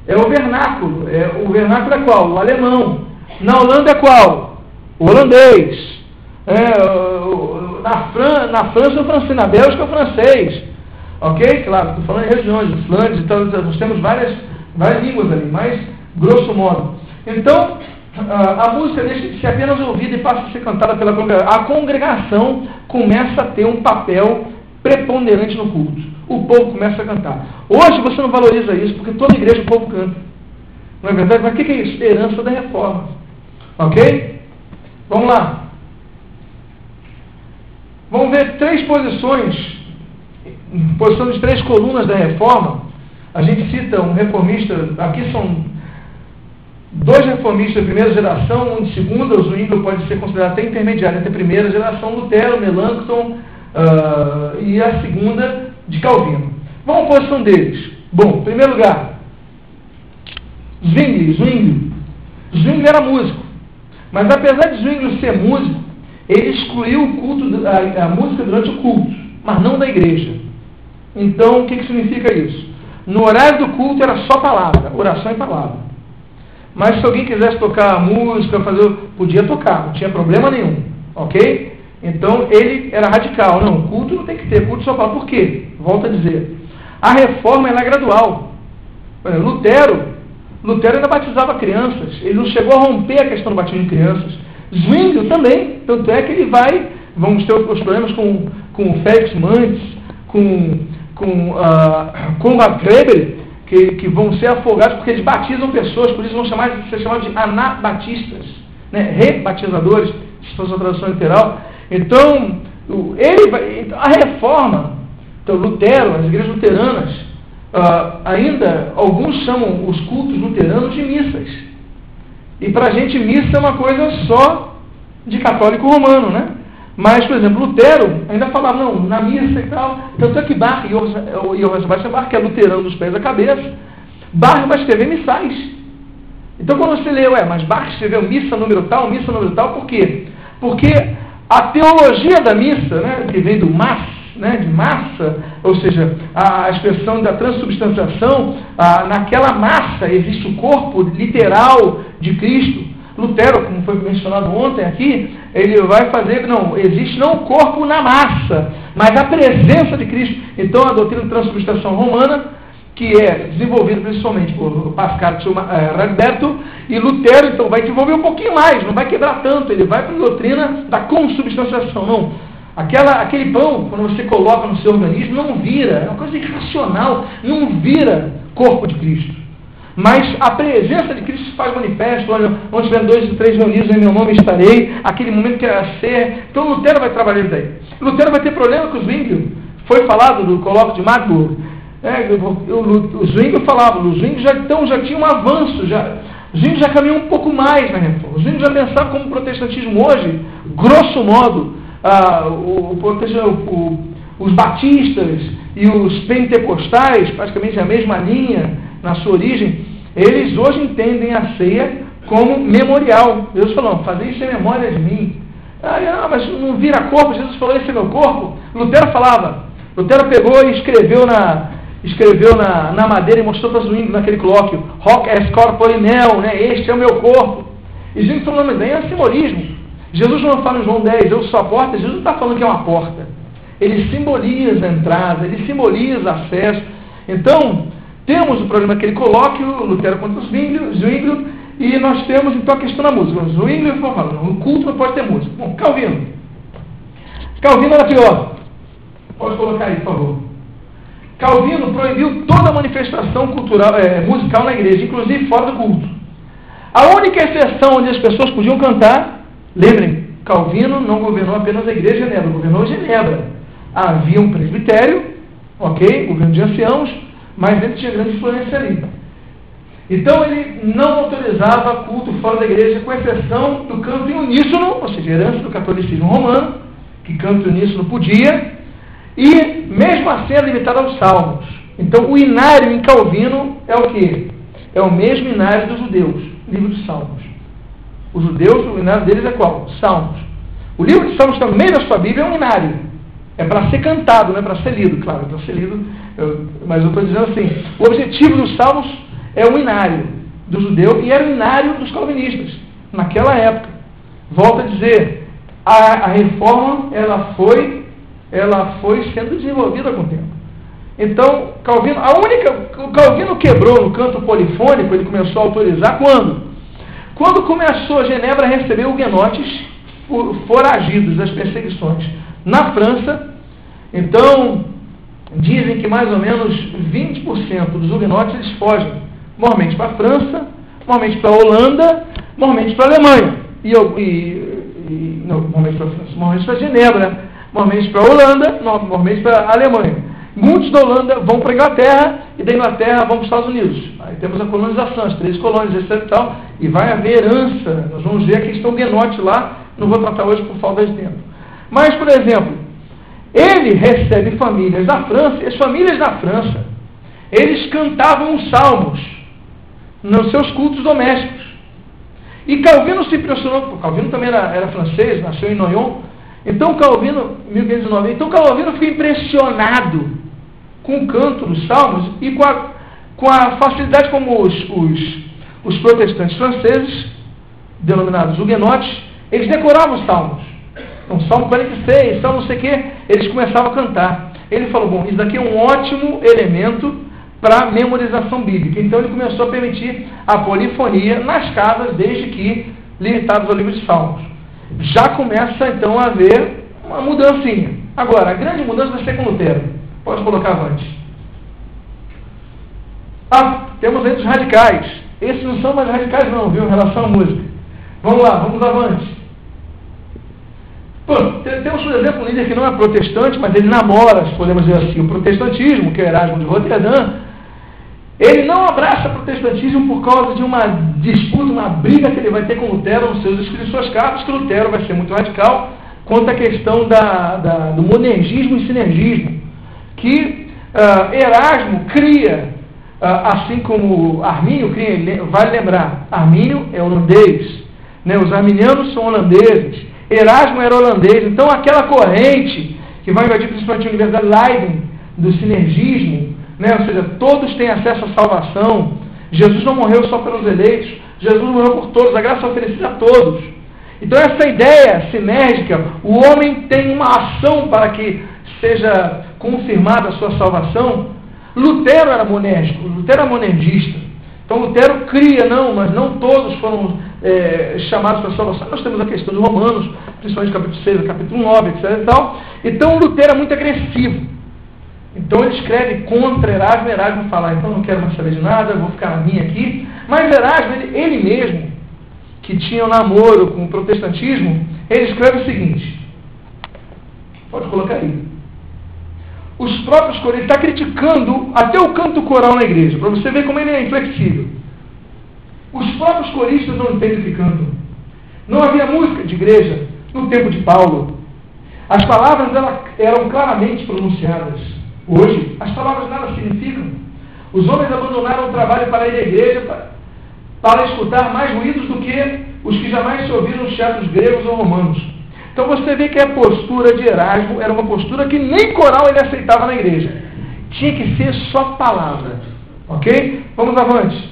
é o vernáculo. É, o vernáculo é qual? O alemão. Na Holanda é qual? o holandês. É, na, Fran, na França, o francês. Na Bélgica, o francês. Ok? Claro, estou falando em regiões, Flandres, então nós temos várias, várias línguas ali, mas grosso modo. Então, a música deixa de ser apenas ouvida e passa a ser cantada pela congregação. A congregação começa a ter um papel preponderante no culto. O povo começa a cantar. Hoje você não valoriza isso, porque toda igreja o povo canta. Não é verdade? Mas o que é isso? Herança da reforma. Ok? Vamos lá. Vamos ver três posições, posição de três colunas da reforma. A gente cita um reformista, aqui são dois reformistas de primeira geração, um de segunda, o Zwingli pode ser considerado até intermediário entre a primeira geração, Lutero, Melanchthon uh, e a segunda de Calvino. Vamos à posição deles. Bom, em primeiro lugar, Zwingli, Zwingli. Zwingli era músico. Mas apesar de Zwingli ser músico, ele excluiu o culto, a, a, música durante o culto, mas não da igreja. Então, o que, que significa isso? No horário do culto era só palavra, oração e palavra. Mas se alguém quisesse tocar música, fazer, podia tocar, não tinha problema nenhum. Ok? Então ele era radical. Não, culto não tem que ter, culto só fala. Por quê? Volto a dizer. A reforma ela é gradual. Lutero Lutero ainda batizava crianças. Ele não chegou a romper a questão do batismo de crianças. Zwingli também. Tanto é que ele vai. Vamos ter os problemas com, com o Félix Mantes, com, com, uh, com a Kleber, que, que vão ser afogados porque eles batizam pessoas, por isso vão chamar, ser chamados de anabatistas, né? rebatizadores, se fosse a tradução literal. Então, ele a reforma, então Lutero, as igrejas luteranas, Uh, ainda, alguns chamam os cultos luteranos de missas. E para a gente, missa é uma coisa só de católico romano, né? Mas, por exemplo, Lutero ainda falava, não, na missa e tal. Tanto é que Bach, e Johann Sebastian Bach, que é luterano dos pés à cabeça, Bach vai escrever missais. Então, quando você lê, ué, mas Bach escreveu missa número tal, missa número tal, por quê? Porque a teologia da missa, né, que vem do mas, né, de massa, ou seja, a expressão da transubstanciação, naquela massa existe o corpo literal de Cristo. Lutero, como foi mencionado ontem aqui, ele vai fazer, não, existe não o corpo na massa, mas a presença de Cristo. Então a doutrina de transubstanciação romana, que é desenvolvida principalmente por Pascal eh, Radberto e Lutero, então vai desenvolver um pouquinho mais, não vai quebrar tanto, ele vai para a doutrina da consubstanciação, não Aquela, aquele pão, quando você coloca no seu organismo, não vira, é uma coisa irracional, não vira corpo de Cristo. Mas a presença de Cristo se faz manifesto, onde, onde tiver dois ou três reunidos em meu nome estarei, aquele momento que era ser. Então Lutero vai trabalhar isso daí. Lutero vai ter problema com os Zwingli. Foi falado do colóquio de Magdeburg. É, o Zwingli falava, o Zwingli já, então, já tinha um avanço, já, o Zwingli já caminhou um pouco mais na reforma. O Zwingli já pensava como o protestantismo hoje, grosso modo, ah, o, o, os batistas e os pentecostais, praticamente a mesma linha na sua origem, eles hoje entendem a ceia como memorial. Deus falou, fazer isso em memória de mim. Ah, não, mas não vira corpo, Jesus falou, esse é meu corpo. Lutero falava. Lutero pegou e escreveu na, escreveu na, na madeira e mostrou para Zwingli naquele colóquio, Hoc est corpore meo, né? este é o meu corpo. E Zwingli falou, mas é simbolismo. Jesus não fala em João 10, eu sou a porta, Jesus está falando que é uma porta. Ele simboliza a entrada, ele simboliza acesso. Então, temos o problema que ele coloca, o Lutero contra o Zwingli, e nós temos então a questão da música. O Zwingli falando, no culto não pode ter música. Bom, Calvino. Calvino era pior. Pode colocar aí, por favor. Calvino proibiu toda manifestação cultural, é, musical na igreja, inclusive fora do culto. A única exceção onde as pessoas podiam cantar, lembrem, Calvino não governou apenas a igreja de Genebra, governou Genebra. Havia um presbitério, ok, governo de anciãos, mas ele tinha grande influência ali. Então ele não autorizava culto fora da igreja, com exceção do canto em uníssono, ou seja, herança do catolicismo romano, que canto em uníssono podia, e mesmo assim é limitado aos salmos. Então o inário em Calvino é o que? É o mesmo inário dos judeus, livro de salmos. Os judeus, o inário deles é qual? Salmos. O livro de salmos também da sua Bíblia é um inário. É para ser cantado, não é para ser lido, claro, é para ser lido. Eu, mas eu estou dizendo assim: o objetivo dos salmos é o inário do judeu e era o inário dos calvinistas, naquela época. Volto a dizer, a, a reforma ela foi ela foi sendo desenvolvida com o tempo. Então, Calvino, a única. O Calvino quebrou no canto polifônico, ele começou a autorizar quando? Quando começou Genebra a receber huguenotes foragidos das perseguições na França. Então, dizem que mais ou menos 20% dos huguenotes eles fogem, normalmente para a França, normalmente para a Holanda, normalmente para a Alemanha. E, e, e não, normalmente para a França, normalmente para Genebra normalmente para a Holanda, normalmente para a Alemanha. Muitos da Holanda vão para a Inglaterra e da Inglaterra vão para os Estados Unidos. Aí temos a colonização, as três colônias, etc. E, tal, e vai haver herança. Nós vamos ver a questão Guenote lá, não vou tratar hoje por falta de tempo. Mas, por exemplo, ele recebe famílias da França, e as famílias da França, eles cantavam os salmos nos seus cultos domésticos. E Calvino se impressionou, Calvino também era, era francês, nasceu em Noyon, então Calvino, 1590, então Calvino ficou impressionado com o canto dos salmos e com a, com a facilidade como os, os, os protestantes franceses, denominados huguenotes, eles decoravam os salmos. Então, Salmo 46, Salmo não sei o quê, eles começavam a cantar. Ele falou, bom, isso daqui é um ótimo elemento para memorização bíblica. Então ele começou a permitir a polifonia nas casas, desde que limitados ao livro de Salmos já começa então a haver uma mudancinha. Agora, a grande mudança vai ser com Lutero. Pode colocar avante. Ah, temos entre os radicais. Esses não são mais radicais não, viu, em relação à música. Vamos lá, vamos avante. Pô, temos, por exemplo, um líder que não é protestante, mas ele namora, se podemos dizer assim, o protestantismo, que é Erasmo de Roterdã, ele não abraça o protestantismo por causa de uma disputa, uma briga que ele vai ter com Lutero nos seus escritos, suas cartas, que Lutero vai ser muito radical quanto à questão da, da, do monergismo e sinergismo, que uh, Erasmo cria, uh, assim como Armínio cria, vale lembrar, Armínio é holandês, né, os arminianos são holandeses, Erasmo era holandês, então aquela corrente que vai invadir principalmente a Universidade Leiden, do sinergismo, né? ou seja, todos têm acesso à salvação. Jesus não morreu só pelos eleitos, Jesus morreu por todos, a graça é oferecida a todos. Então, essa ideia sinérgica, o homem tem uma ação para que seja confirmada a sua salvação. Lutero era monérgico, Lutero era monergista. Então, Lutero cria, não, mas não todos foram é, chamados para a salvação. Nós temos a questão de Romanos, principalmente capítulo 6, capítulo 9, etc. E tal. Então, Lutero é muito agressivo. Então ele escreve contra Erasmo, Erasmo fala, então não quero mais saber de nada, vou ficar na minha aqui. Mas Erasmo, ele, ele mesmo, que tinha um namoro com o protestantismo, ele escreve o seguinte, pode colocar aí. Os próprios corais, ele está criticando até o canto coral na igreja, para você ver como ele é inflexível. Os próprios coristas não entendem o que cantam. Não havia música de igreja no tempo de Paulo. As palavras eram claramente pronunciadas. Hoje, as palavras nada significam. Os homens abandonaram o trabalho para ir à igreja para, para escutar mais ruídos do que os que jamais se ouviram nos teatros gregos ou romanos. Então você vê que a postura de Erasmo era uma postura que nem coral ele aceitava na igreja. Tinha que ser só palavra. Ok? Vamos avante.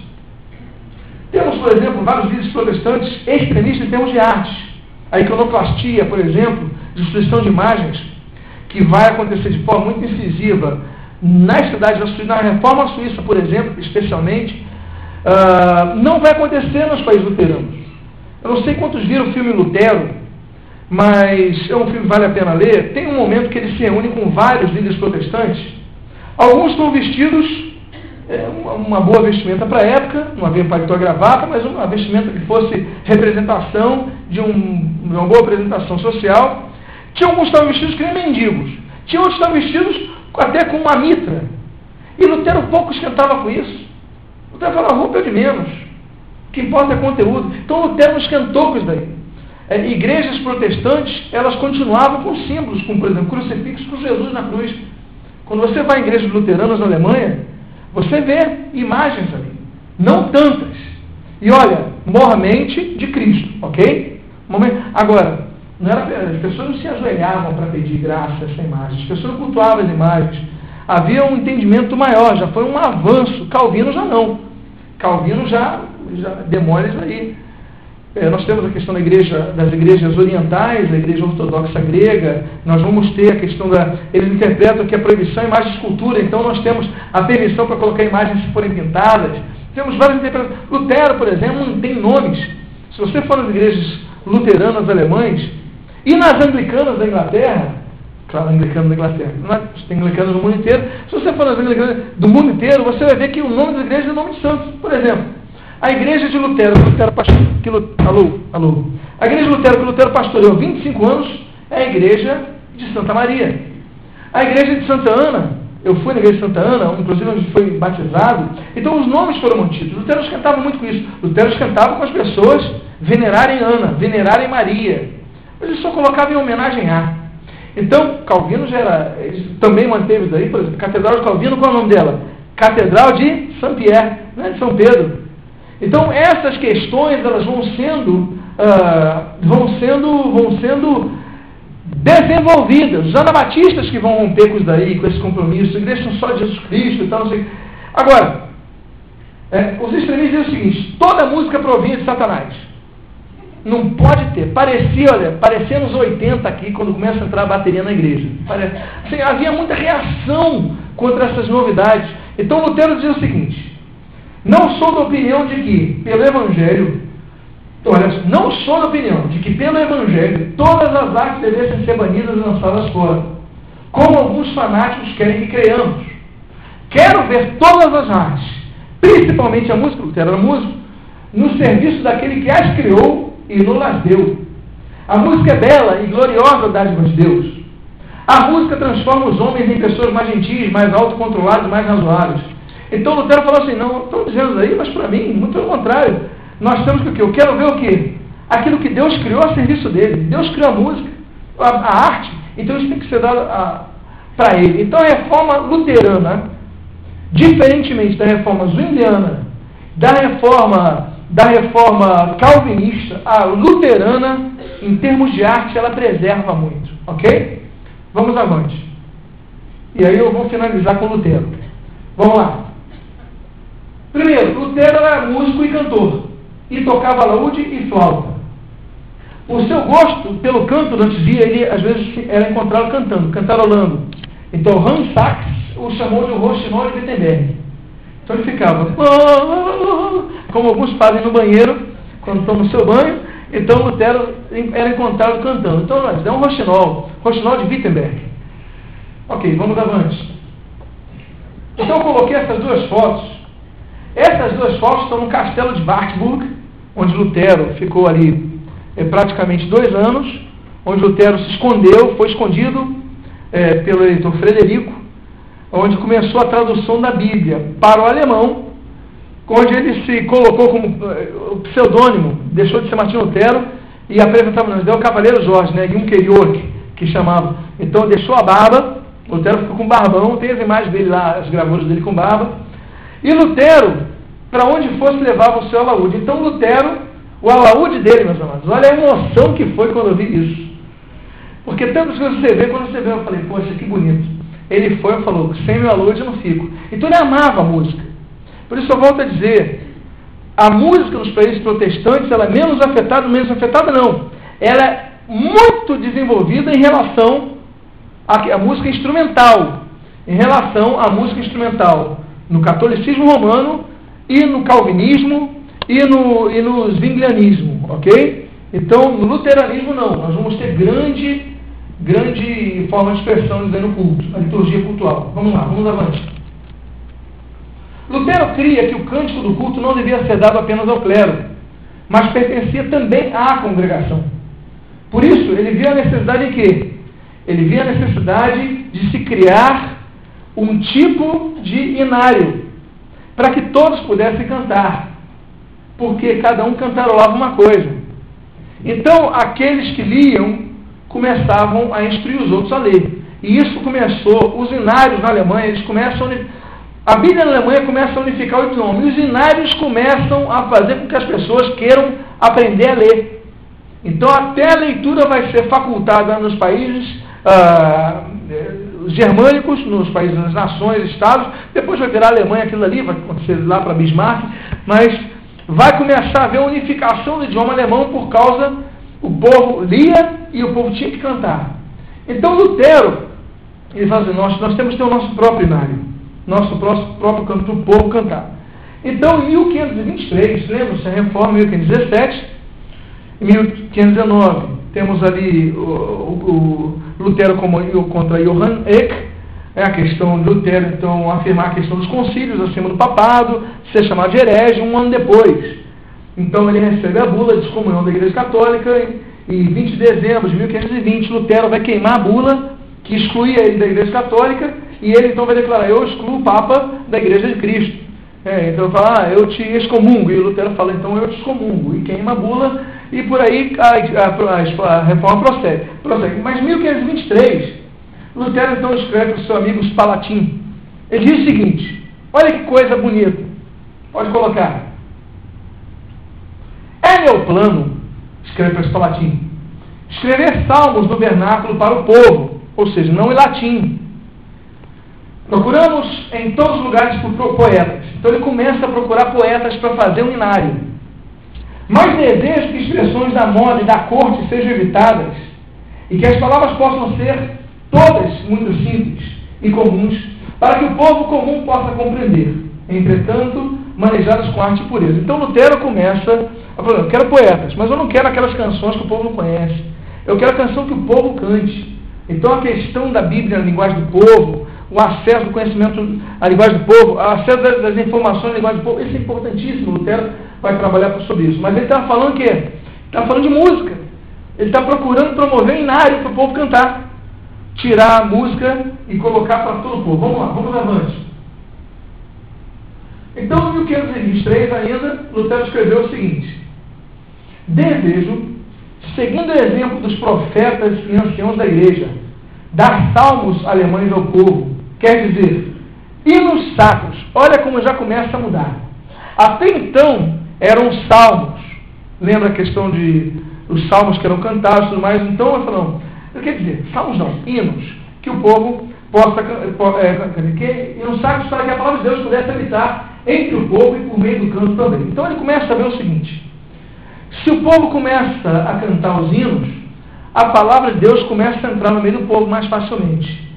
Temos, por exemplo, vários líderes protestantes extremistas em termos de arte. A iconoclastia, por exemplo, destruição de imagens, que vai acontecer de forma muito incisiva nas cidades da Suíça, na reforma suíça, por exemplo, especialmente, uh, não vai acontecer nos países luteranos. Eu não sei quantos viram o filme Lutero, mas é um filme que vale a pena ler. Tem um momento que ele se reúne com vários líderes protestantes. Alguns estão vestidos, é, uma, uma, boa vestimenta para a época, não havia paletó gravata, mas uma vestimenta que fosse representação de, um, de uma boa apresentação social. Tinha alguns que estavam vestidos que nem mendigos. Tinha outros que estavam vestidos até com uma mitra. E Lutero pouco esquentava com isso. Lutero falava, roupa é de menos. O que importa é conteúdo. Então Lutero não esquentou com isso daí. É, igrejas protestantes, elas continuavam com símbolos, como por exemplo, crucifixo com Jesus na cruz. Quando você vai em igrejas luteranas na Alemanha, você vê imagens ali. Não tantas. E olha, mormente de Cristo, ok? Agora, não era, as pessoas não se ajoelhavam para pedir graça a essa imagem, as pessoas cultuavam as imagens. Havia um entendimento maior, já foi um avanço. Calvino já não. Calvino já, já demora isso aí. É, nós temos a questão da igreja, das igrejas orientais, a igreja ortodoxa grega, nós vamos ter a questão da. Eles interpretam que a proibição é imagem de escultura, então nós temos a permissão para colocar imagens se forem pintadas. Temos várias interpretações. Lutero, por exemplo, não tem nomes. Se você for nas igrejas luteranas alemães, e nas anglicanas da Inglaterra, claro, anglicanas da Inglaterra, tem anglicanas no mundo inteiro, se você for nas anglicanas do mundo inteiro, você vai ver que o nome da igreja é o nome de santos. Por exemplo, a igreja de Lutero, Lutero que alô, alô. A igreja de Lutero que Lutero pastoreou 25 anos é a igreja de Santa Maria. A igreja de Santa Ana, eu fui na igreja de Santa Ana, inclusive onde foi batizado, então os nomes foram mantidos. Lutero esquentava muito com isso. Lutero esquentava com as pessoas venerarem Ana, venerarem Maria. Mas ele só colocava em homenagem a. Então, Calvino já era, também manteve daí, por exemplo, Catedral de Calvino, qual é o nome dela? Catedral de Saint-Pierre, não é de São Pedro. Então, essas questões, elas vão sendo, uh, vão sendo, vão sendo desenvolvidas. Os anabatistas que vão romper com isso daí, com esse compromisso, igrejas são só de Jesus Cristo e tal, não sei. Agora, é, os extremistas dizem o seguinte, toda música provinha de Satanás. Não pode ter. Parecia, olha, parecia nos 80 aqui, quando começa a entrar a bateria na igreja. Assim, havia muita reação contra essas novidades. Então Lutero dizia o seguinte: não sou da opinião de que, pelo Evangelho, olha, não sou da opinião de que, pelo Evangelho, todas as artes devessem ser banidas e lançadas fora, como alguns fanáticos querem que creiamos. Quero ver todas as artes, principalmente a música, Lutero era músico, no serviço daquele que as criou e não las deu. A música é bela e gloriosa dádiva de Deus. A música transforma os homens em pessoas mais gentis, mais autocontroladas, mais razoáveis. Então Lutero falou assim, não, estão dizendo aí, mas para mim, muito pelo contrário. Nós temos que o quê? Eu quero ver o quê? Aquilo que Deus criou a serviço dele. Deus criou a música, a, a arte, então isso tem que ser dado para ele. Então a reforma luterana, diferentemente da reforma zwingliana, da reforma da reforma calvinista, a luterana, em termos de arte, ela preserva muito. Ok? Vamos avante. E aí eu vou finalizar com Lutero. Vamos lá. Primeiro, Lutero era músico e cantor. E tocava laúde e flauta. O seu gosto pelo canto, antes dia, ele às vezes era encontrado cantando, cantarolando. Então Hans Sachs o chamou de Rochinol de Wittenberg. Então ele ficava, como alguns fazem no banheiro, quando estão no seu banho. Então Lutero era encontrado cantando. Então nós é um roxinol, roxinol de Wittenberg. Ok, vamos avante. Então eu coloquei essas duas fotos. Essas duas fotos estão no castelo de Wartburg, onde Lutero ficou ali é, praticamente dois anos, onde Lutero se escondeu, foi escondido é, pelo eleitor Frederico, onde começou a tradução da Bíblia para o alemão, onde ele se colocou como eh, o pseudônimo, deixou de ser Martinho Lutero e apresentava, deu o Cavaleiro Jorge, né, Junker que chamava. Então deixou a barba, Lutero ficou com barbão, tem as imagens dele lá, as gravuras dele com barba. E Lutero, para onde fosse, levava o seu alaúde. Então Lutero, o alaúde dele, meus amados, olha a emoção que foi quando eu vi isso. Porque tanto que você vê, quando você vê, eu falei, poxa, que bonito. Ele foi e falou, sem meu aluno eu não fico. Então ele amava a música. Por isso eu volto a dizer, a música nos países protestantes, ela é menos afetada, menos afetada não. Ela é muito desenvolvida em relação à, à música instrumental. Em relação à música instrumental no catolicismo romano e no calvinismo e no, e no zwinglianismo, ok? Então, no luteranismo não, nós vamos ter grande, grande forma de expressão no culto, a liturgia cultual. Vamos lá, vamos avante. Lutero cria que o cântico do culto não devia ser dado apenas ao clero, mas pertencia também à congregação. Por isso, ele via a necessidade em quê? Ele via a necessidade de se criar um tipo de inário, para que todos pudessem cantar, porque cada um cantarolava uma coisa. Então, aqueles que liam começavam a instruir os outros a ler. E isso começou, os inários na Alemanha, eles começam a Bíblia na Alemanha começa a unificar o idioma. E os inários começam a fazer com que as pessoas queiram aprender a ler. Então, até a leitura vai ser facultada nos países ah, germânicos, nos países das nações, estados, depois vai virar Alemanha aquilo ali, vai acontecer lá para Bismarck, mas vai começar a haver unificação do idioma alemão por causa o povo lia e o povo tinha que cantar. Então Lutero, ele fala assim, nós, nós temos que ter o nosso próprio inário, nosso próprio, próprio canto para o povo cantar. Então em 1523, lembra-se, a reforma em 1517, em 1519, temos ali o, o Lutero contra Johann Eck, é a questão de Lutero, então, afirmar a questão dos concílios acima do papado, ser chamado de herege um ano depois. Então, ele recebe a bula de excomunhão da Igreja Católica e, em 20 de dezembro de 1520, Lutero vai queimar a bula que excluía ele da Igreja Católica e ele então vai declarar: Eu excluo o Papa da Igreja de Cristo. É, então fala, ah, eu te excomungo. E Lutero fala, então eu te excomungo. E queima a bula, e por aí a, a, a reforma prossegue. prossegue. Mas em 1523, Lutero então escreve para o seu amigo Spalatin. Ele diz o seguinte: olha que coisa bonita. Pode colocar. É meu plano, escreve para Spalatin, escrever salmos no vernáculo para o povo, ou seja, não em latim, Procuramos em todos os lugares por poetas. Então ele começa a procurar poetas para fazer um inário. Mas desejo que expressões da moda e da corte sejam evitadas e que as palavras possam ser todas muito simples e comuns para que o povo comum possa compreender. Entretanto, manejadas com arte e pureza. Então Lutero começa a falar, eu quero poetas, mas eu não quero aquelas canções que o povo não conhece. Eu quero a canção que o povo cante. Então a questão da Bíblia na linguagem do povo, o acesso do conhecimento à linguagem do povo, o acesso das, informações à linguagem do povo, isso é importantíssimo. Lutero vai trabalhar sobre isso. Mas ele está falando o quê? Está falando de música. Ele está procurando promover inário para o povo cantar. Tirar a música e colocar para todo o povo. Vamos lá, vamos avante. Então, em 1523 ainda, Lutero escreveu o seguinte: Desejo, seguindo o exemplo dos profetas e anciãos da igreja, dar salmos alemães ao povo, Quer dizer, hinos sacros. Olha como já começa a mudar. Até então eram salmos. Lembra a questão de os salmos que eram cantados e tudo mais? Então eu falo, não. Quer dizer, salmos não, hinos. Que o povo possa. É, que, hinos sacros para que a palavra de Deus pudesse habitar entre o povo e por meio do canto também. Então ele começa a ver o seguinte: se o povo começa a cantar os hinos, a palavra de Deus começa a entrar no meio do povo mais facilmente.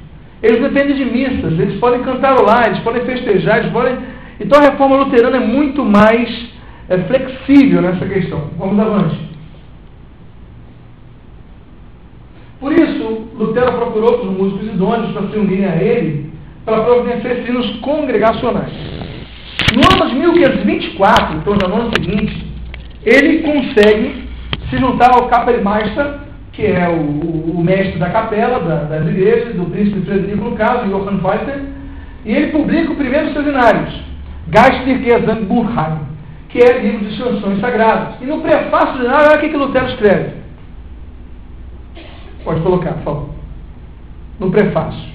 Eles dependem de missas, eles podem cantarolar, eles podem festejar, eles podem. Então a reforma luterana é muito mais é, flexível nessa questão. Vamos avante. Por isso, Lutero procurou os músicos idôneos para se unirem a ele, para providenciar ensinos congregacionais. No ano de 1524, então no ano seguinte, ele consegue se juntar ao Kapellmeister, que é o, o mestre da capela, da, das igrejas, do príncipe Frederico, no caso, Johann Pfeiffer, e ele publica o primeiro dos seminários, Geistliche Gesangbuchheim, que é livro de canções sagradas. E no prefácio do seminário, olha o que Lutero escreve. Pode colocar, por favor. No prefácio.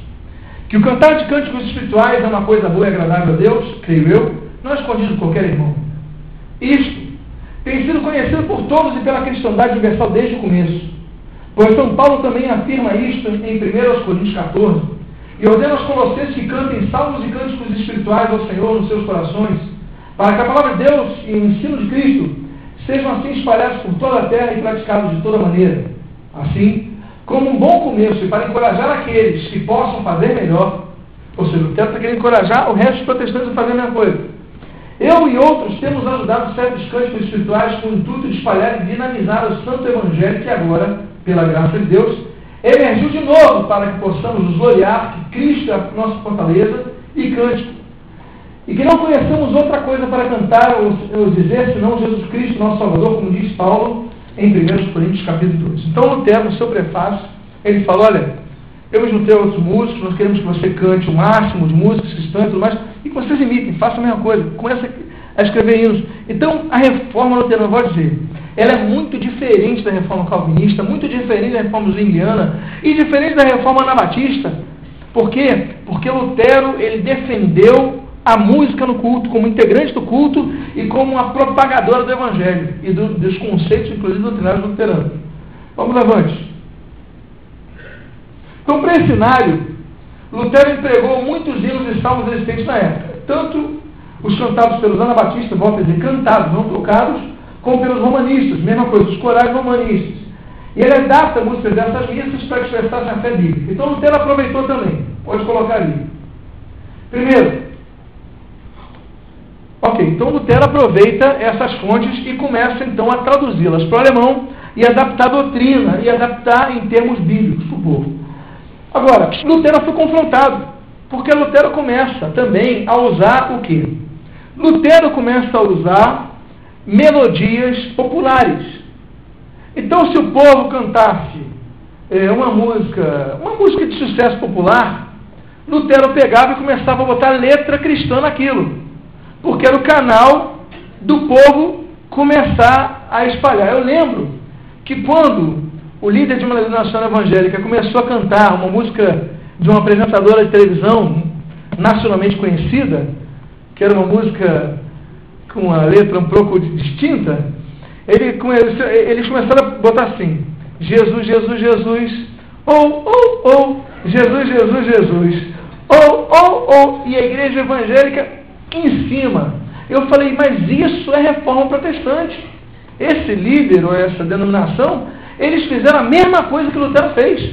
Que o cantar de cânticos espirituais é uma coisa boa e agradável a Deus, creio eu, não é escondido de qualquer irmão. Isto tem sido conhecido por todos e pela cristandade universal desde o começo Pois São Paulo também afirma isto em 1 Coríntios 14. E ordena aos colossenses que cantem salmos e cânticos espirituais ao Senhor nos seus corações, para que a palavra de Deus e o ensino de Cristo sejam assim espalhados por toda a terra e praticados de toda maneira. Assim, como um bom começo e para encorajar aqueles que possam fazer melhor, ou seja, o Lutero está querendo encorajar o resto dos protestantes a fazer a mesma coisa. Eu e outros temos ajudado certos cânticos espirituais com o intuito de espalhar e dinamizar o santo evangelho que agora, pela graça de Deus, emergiu de novo para que possamos nos gloriar que Cristo é a nossa fortaleza e cântico. E que não conhecemos outra coisa para cantar ou, dizer senão Jesus Cristo, nosso Salvador, como diz Paulo em 1 Coríntios capítulo 2. Então Lutero, no seu prefácio, ele fala, olha, eu juntei outros músicos, nós queremos que você cante o máximo de músicas cristãs e tudo mais, e que vocês imitem, façam a mesma coisa, comece a escrever hinos. Então, a reforma luterana, vou dizer, ela é muito diferente da reforma calvinista, muito diferente da reforma zwingliana e diferente da reforma anabatista. Por quê? Porque Lutero, ele defendeu a música no culto como integrante do culto e como uma propagadora do evangelho e do, dos conceitos, inclusive, doutrinários luteranos. Vamos avante. Então, para esse cenário, Lutero empregou muitos hinos e salmos existentes na época, tanto os cantados pelos anabatistas, volto a dizer, cantados, não tocados, como pelos romanistas, mesma coisa, os corais romanistas. E ele adapta músicas dessas missas para expressar a fé bíblica. Então Lutero aproveitou também. Pode colocar ali. Primeiro, ok, então Lutero aproveita essas fontes e começa então a traduzi-las para o alemão e adaptar a doutrina e adaptar em termos bíblicos para o povo. Agora, Lutero foi confrontado, porque Lutero começa também a usar o que? Lutero começa a usar melodias populares. Então, se o povo cantasse é, uma música, uma música de sucesso popular, Lutero pegava e começava a botar letra cristã naquilo, porque era o canal do povo começar a espalhar. Eu lembro que quando o líder de uma denominação evangélica começou a cantar uma música de uma apresentadora de televisão nacionalmente conhecida, que era uma música com uma letra um pouco distinta, ele, eles começaram a botar assim: Jesus, Jesus, Jesus, ou, ou, ou, Jesus, Jesus, Jesus, ou, ou, ou, e a igreja evangélica em cima. Eu falei, mas isso é reforma protestante. Esse líder ou essa denominação eles fizeram a mesma coisa que Lutero fez.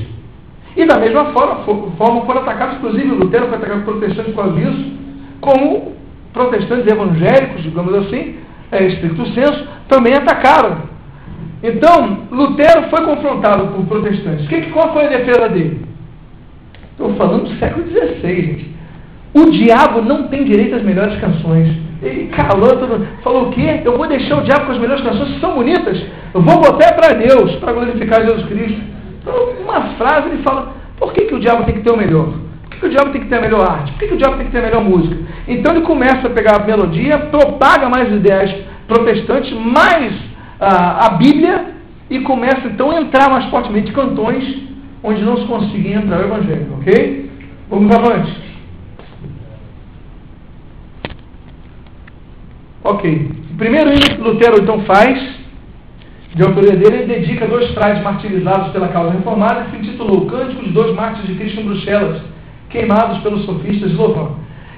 E da mesma forma, forma foram atacados, inclusive Lutero foi atacado por protestantes por causa disso, como protestantes evangélicos, digamos assim, é, estricto senso, também atacaram. Então, Lutero foi confrontado por protestantes. Que, qual foi a defesa dele? Estou falando do século XVI, gente. O diabo não tem direito às melhores canções. Ele calou, todo, falou o quê? Eu vou deixar o diabo com as melhores canções que são bonitas. Eu vou botar para Deus, para glorificar Jesus Cristo. Então, uma frase ele fala, por que, que o diabo tem que ter o melhor? Por que, que o diabo tem que ter a melhor arte? Por que, que o diabo tem que ter a melhor música? Então ele começa a pegar a melodia, propaga mais ideias protestantes, mais a, a Bíblia, e começa então a entrar mais fortemente em cantões onde não se conseguia entrar o Evangelho, ok? Vamos avante. Ok. O primeiro hino que Lutero então faz, de autoria dele, ele dedica dois frades martirizados pela causa reformada e se intitulou Cântico de Dois Mártires de Cristo em Bruxelas, queimados pelos sofistas Louvain.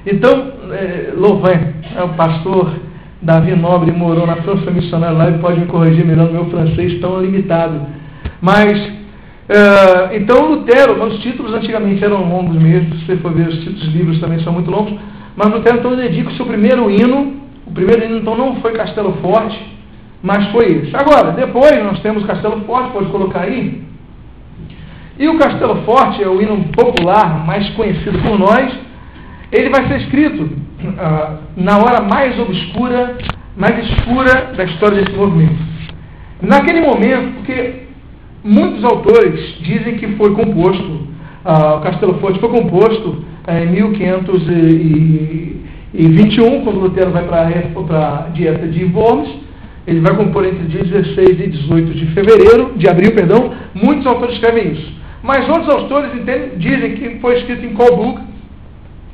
Então, é, Louvain, é o pastor Davi Nobre, morou na França missionária lá, ele pode me corrigir melhor meu francês tão limitado. Mas, é, então Lutero, os títulos antigamente eram longos mesmo, se você for ver os títulos livros também são muito longos, mas Lutero então dedica o seu primeiro hino primeiro então, não foi Castelo Forte, mas foi esse. Agora, depois nós temos Castelo Forte, pode colocar aí. E o Castelo Forte é o hino popular, mais conhecido por nós. Ele vai ser escrito ah, na hora mais obscura, mais escura da história desse movimento. Naquele momento, porque muitos autores dizem que foi composto, ah, o Castelo Forte foi composto eh, em 1500 e, e 21, quando Lutero vai para a dieta de Worms, ele vai compor entre dias 16 e 18 de fevereiro, de abril, perdão, muitos autores escrevem isso. Mas outros autores entendem, dizem que foi escrito em Coburg,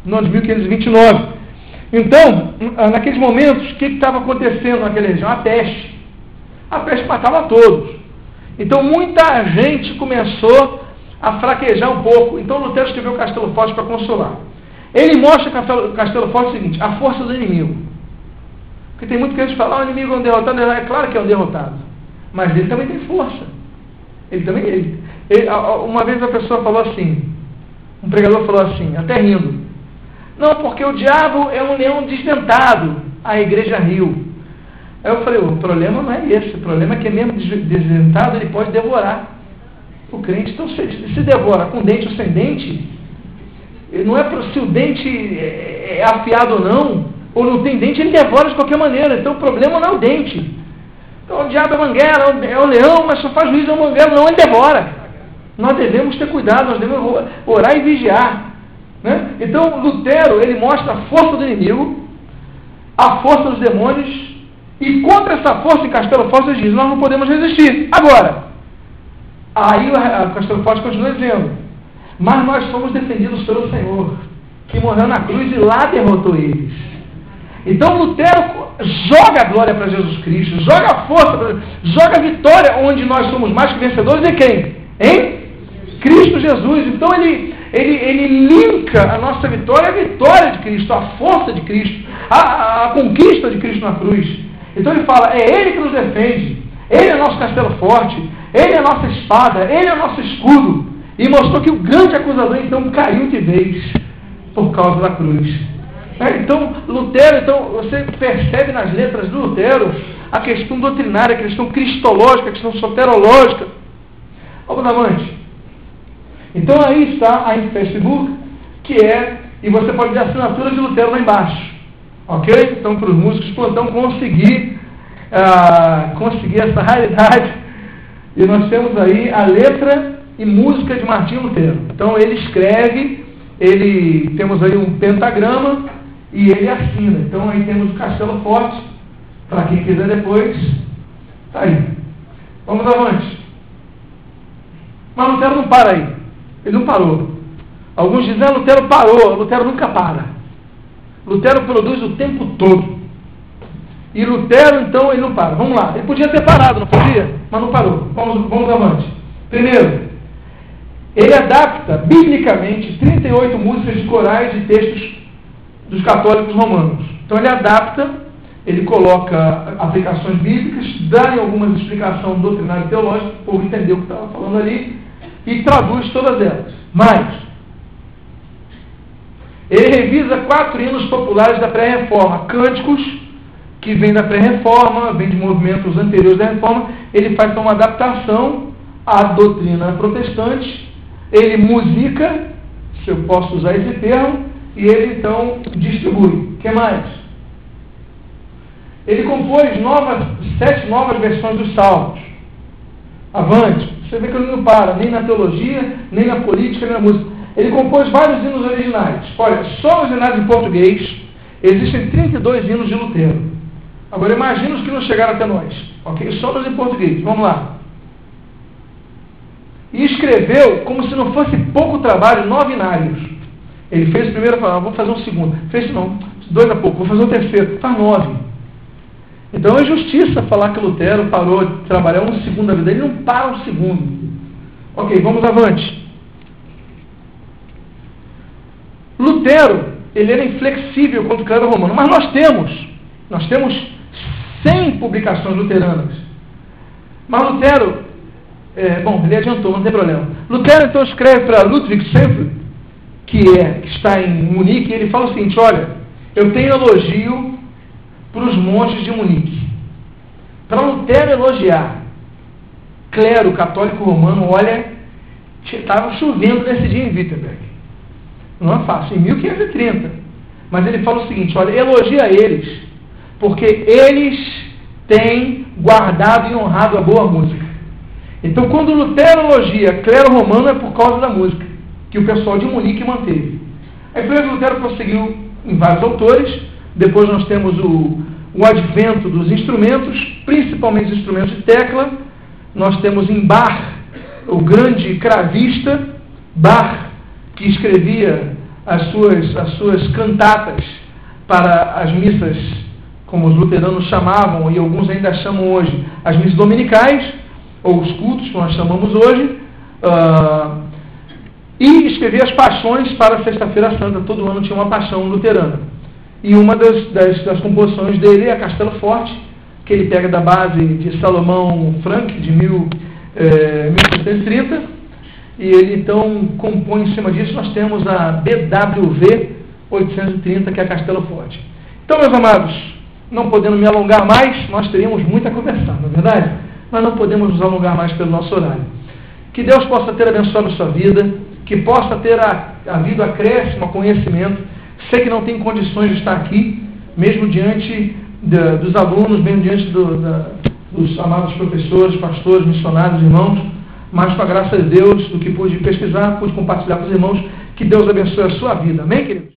no ano de 1529. Então, naqueles momentos, o que estava acontecendo naquela região? A peste. A peste matava todos. Então muita gente começou a fraquejar um pouco. Então Lutero escreveu Castelo Forte para consolar. Ele mostra Castelo, Castelo Forte o seguinte: a força do inimigo. Porque tem muito que gente fala, ah, o inimigo é um derrotado. É claro que é um derrotado. Mas ele também tem força. Ele também. Ele, ele, uma vez a pessoa falou assim, um pregador falou assim, até rindo. Não, porque o diabo é um leão desdentado. A igreja riu. Aí eu falei, o problema não é esse, o problema é que mesmo desdentado ele pode devorar o crente. Então, se, se devora com dente ou sem dente, não é se o dente é, é afiado ou não, ou não tem dente, ele devora de qualquer maneira. Então o problema não é o dente. Então o diabo é manguera, é o leão, mas só faz juízo ao manguera, não, ele devora. Nós devemos ter cuidado, nós devemos orar e vigiar. Né? Então Lutero, ele mostra a força do inimigo, a força dos demônios, e contra essa força em Castelo Forte diz, nós não podemos resistir. Agora, aí o Castelo Forte continua dizendo, mas nós fomos defendidos pelo Senhor, que morreu na cruz e lá derrotou eles. Então Lutero joga a glória para Jesus Cristo, joga a força, joga a vitória onde nós somos mais que vencedores em quem? Em Cristo Jesus. Então ele, ele, ele linka a nossa vitória à vitória de Cristo, à força de Cristo, à, à conquista de Cristo na cruz. Então ele fala: é Ele que nos defende, Ele é nosso castelo forte, Ele é a nossa espada, Ele é o nosso escudo. E mostrou que o grande acusador então caiu de vez por causa da cruz. É, então, Lutero, então, você percebe nas letras do Lutero a questão doutrinária, a questão cristológica, a questão soterológica. Vamos avante. Então aí está a Facebook, que é, e você pode ver a assinatura de Lutero lá embaixo. Ok? Então, para os músicos plantão conseguir, uh, conseguir essa [LAUGHS] raridade. E nós temos aí a letra e música de Martinho Lutero. Então, ele escreve, ele temos aí um pentagrama e ele assina. Então, aí temos o Castelo Forte, para quem quiser depois. Está aí. Vamos avante. Mas Lutero não para aí. Ele não parou. Alguns dizem, ah, Lutero parou. Lutero nunca para. Lutero produz o tempo todo. E Lutero, então, ele não para. Vamos lá. Ele podia ter parado, não podia? Mas não parou. Vamos, vamos avante. Primeiro, ele adapta, biblicamente, 38 músicas de corais e textos dos católicos romanos. Então ele adapta, ele coloca aplicações bíblicas, dá algumas explicações doutrinárias e povo entender o que estava falando ali, e traduz todas elas. Mas, ele revisa quatro hinos populares da pré-reforma, cânticos que vêm da pré-reforma, vêm de movimentos anteriores da reforma. Ele faz uma adaptação à doutrina protestante. Ele musica, se eu posso usar esse termo, e ele então distribui. O que mais? Ele compôs novas, sete novas versões dos salmos. Avante. Você vê que ele não para, nem na teologia, nem na política, nem na música. Ele compôs vários hinos originais. Olha, só hinos em português existem 32 hinos de Lutero. Agora imagina os que não chegaram até nós. Ok? Só os em português. Vamos lá. E escreveu, como se não fosse pouco trabalho, nove inários. Ele fez o primeiro falou, ah, vou fazer um segundo. Fez não, dois a pouco, vou fazer o um terceiro. Faz nove. Então é justiça falar que Lutero parou de trabalhar um segundo da vida. Ele não para um segundo. Ok, vamos avante. Lutero, ele era inflexível contra o clero romano, mas nós temos, nós temos 100 publicações luteranas. Mas Lutero, é, bom, ele adiantou, não tem problema. Lutero então escreve para Ludwig Sempre, que, é, que está em Munique, e ele fala o seguinte: olha, eu tenho elogio para os monges de Munique. Para Lutero elogiar clero católico romano, olha, estava chovendo nesse dia em Wittenberg. Não é fácil, em 1530. Mas ele fala o seguinte: olha, elogia eles, porque eles têm guardado e honrado a boa música. Então, quando Lutero elogia clero romano, é por causa da música, que o pessoal de Munique manteve. Aí depois Lutero prosseguiu em vários autores, depois nós temos o, o advento dos instrumentos, principalmente os instrumentos de tecla. Nós temos em Bach, o grande cravista, Bach que escrevia as suas, as suas cantatas para as missas, como os luteranos chamavam, e alguns ainda chamam hoje, as missas dominicais. Ou os cultos, que nós chamamos hoje, uh, e escrevia as paixões para a Sexta-feira Santa. Todo ano tinha uma paixão luterana. E uma das, das, das, composições dele é a Castelo Forte, que ele pega da base de Salomão Frank, de mil, eh, 1730, e ele então compõe em cima disso, nós temos a BWV 830, que é a Castelo Forte. Então, meus amados, não podendo me alongar mais, nós teríamos muito a conversar, não é verdade? Mas não podemos nos alongar mais pelo nosso horário. Que Deus possa ter abençoado a sua vida, que possa ter a, havido acréscimo a conhecimento. Sei que não tem condições de estar aqui, mesmo diante dos alunos, mesmo diante do, da, dos amados professores, pastores, missionários, irmãos, mas com a graça de Deus, do que pude pesquisar, pude compartilhar com os irmãos, que Deus abençoe a sua vida. Amém, queridos?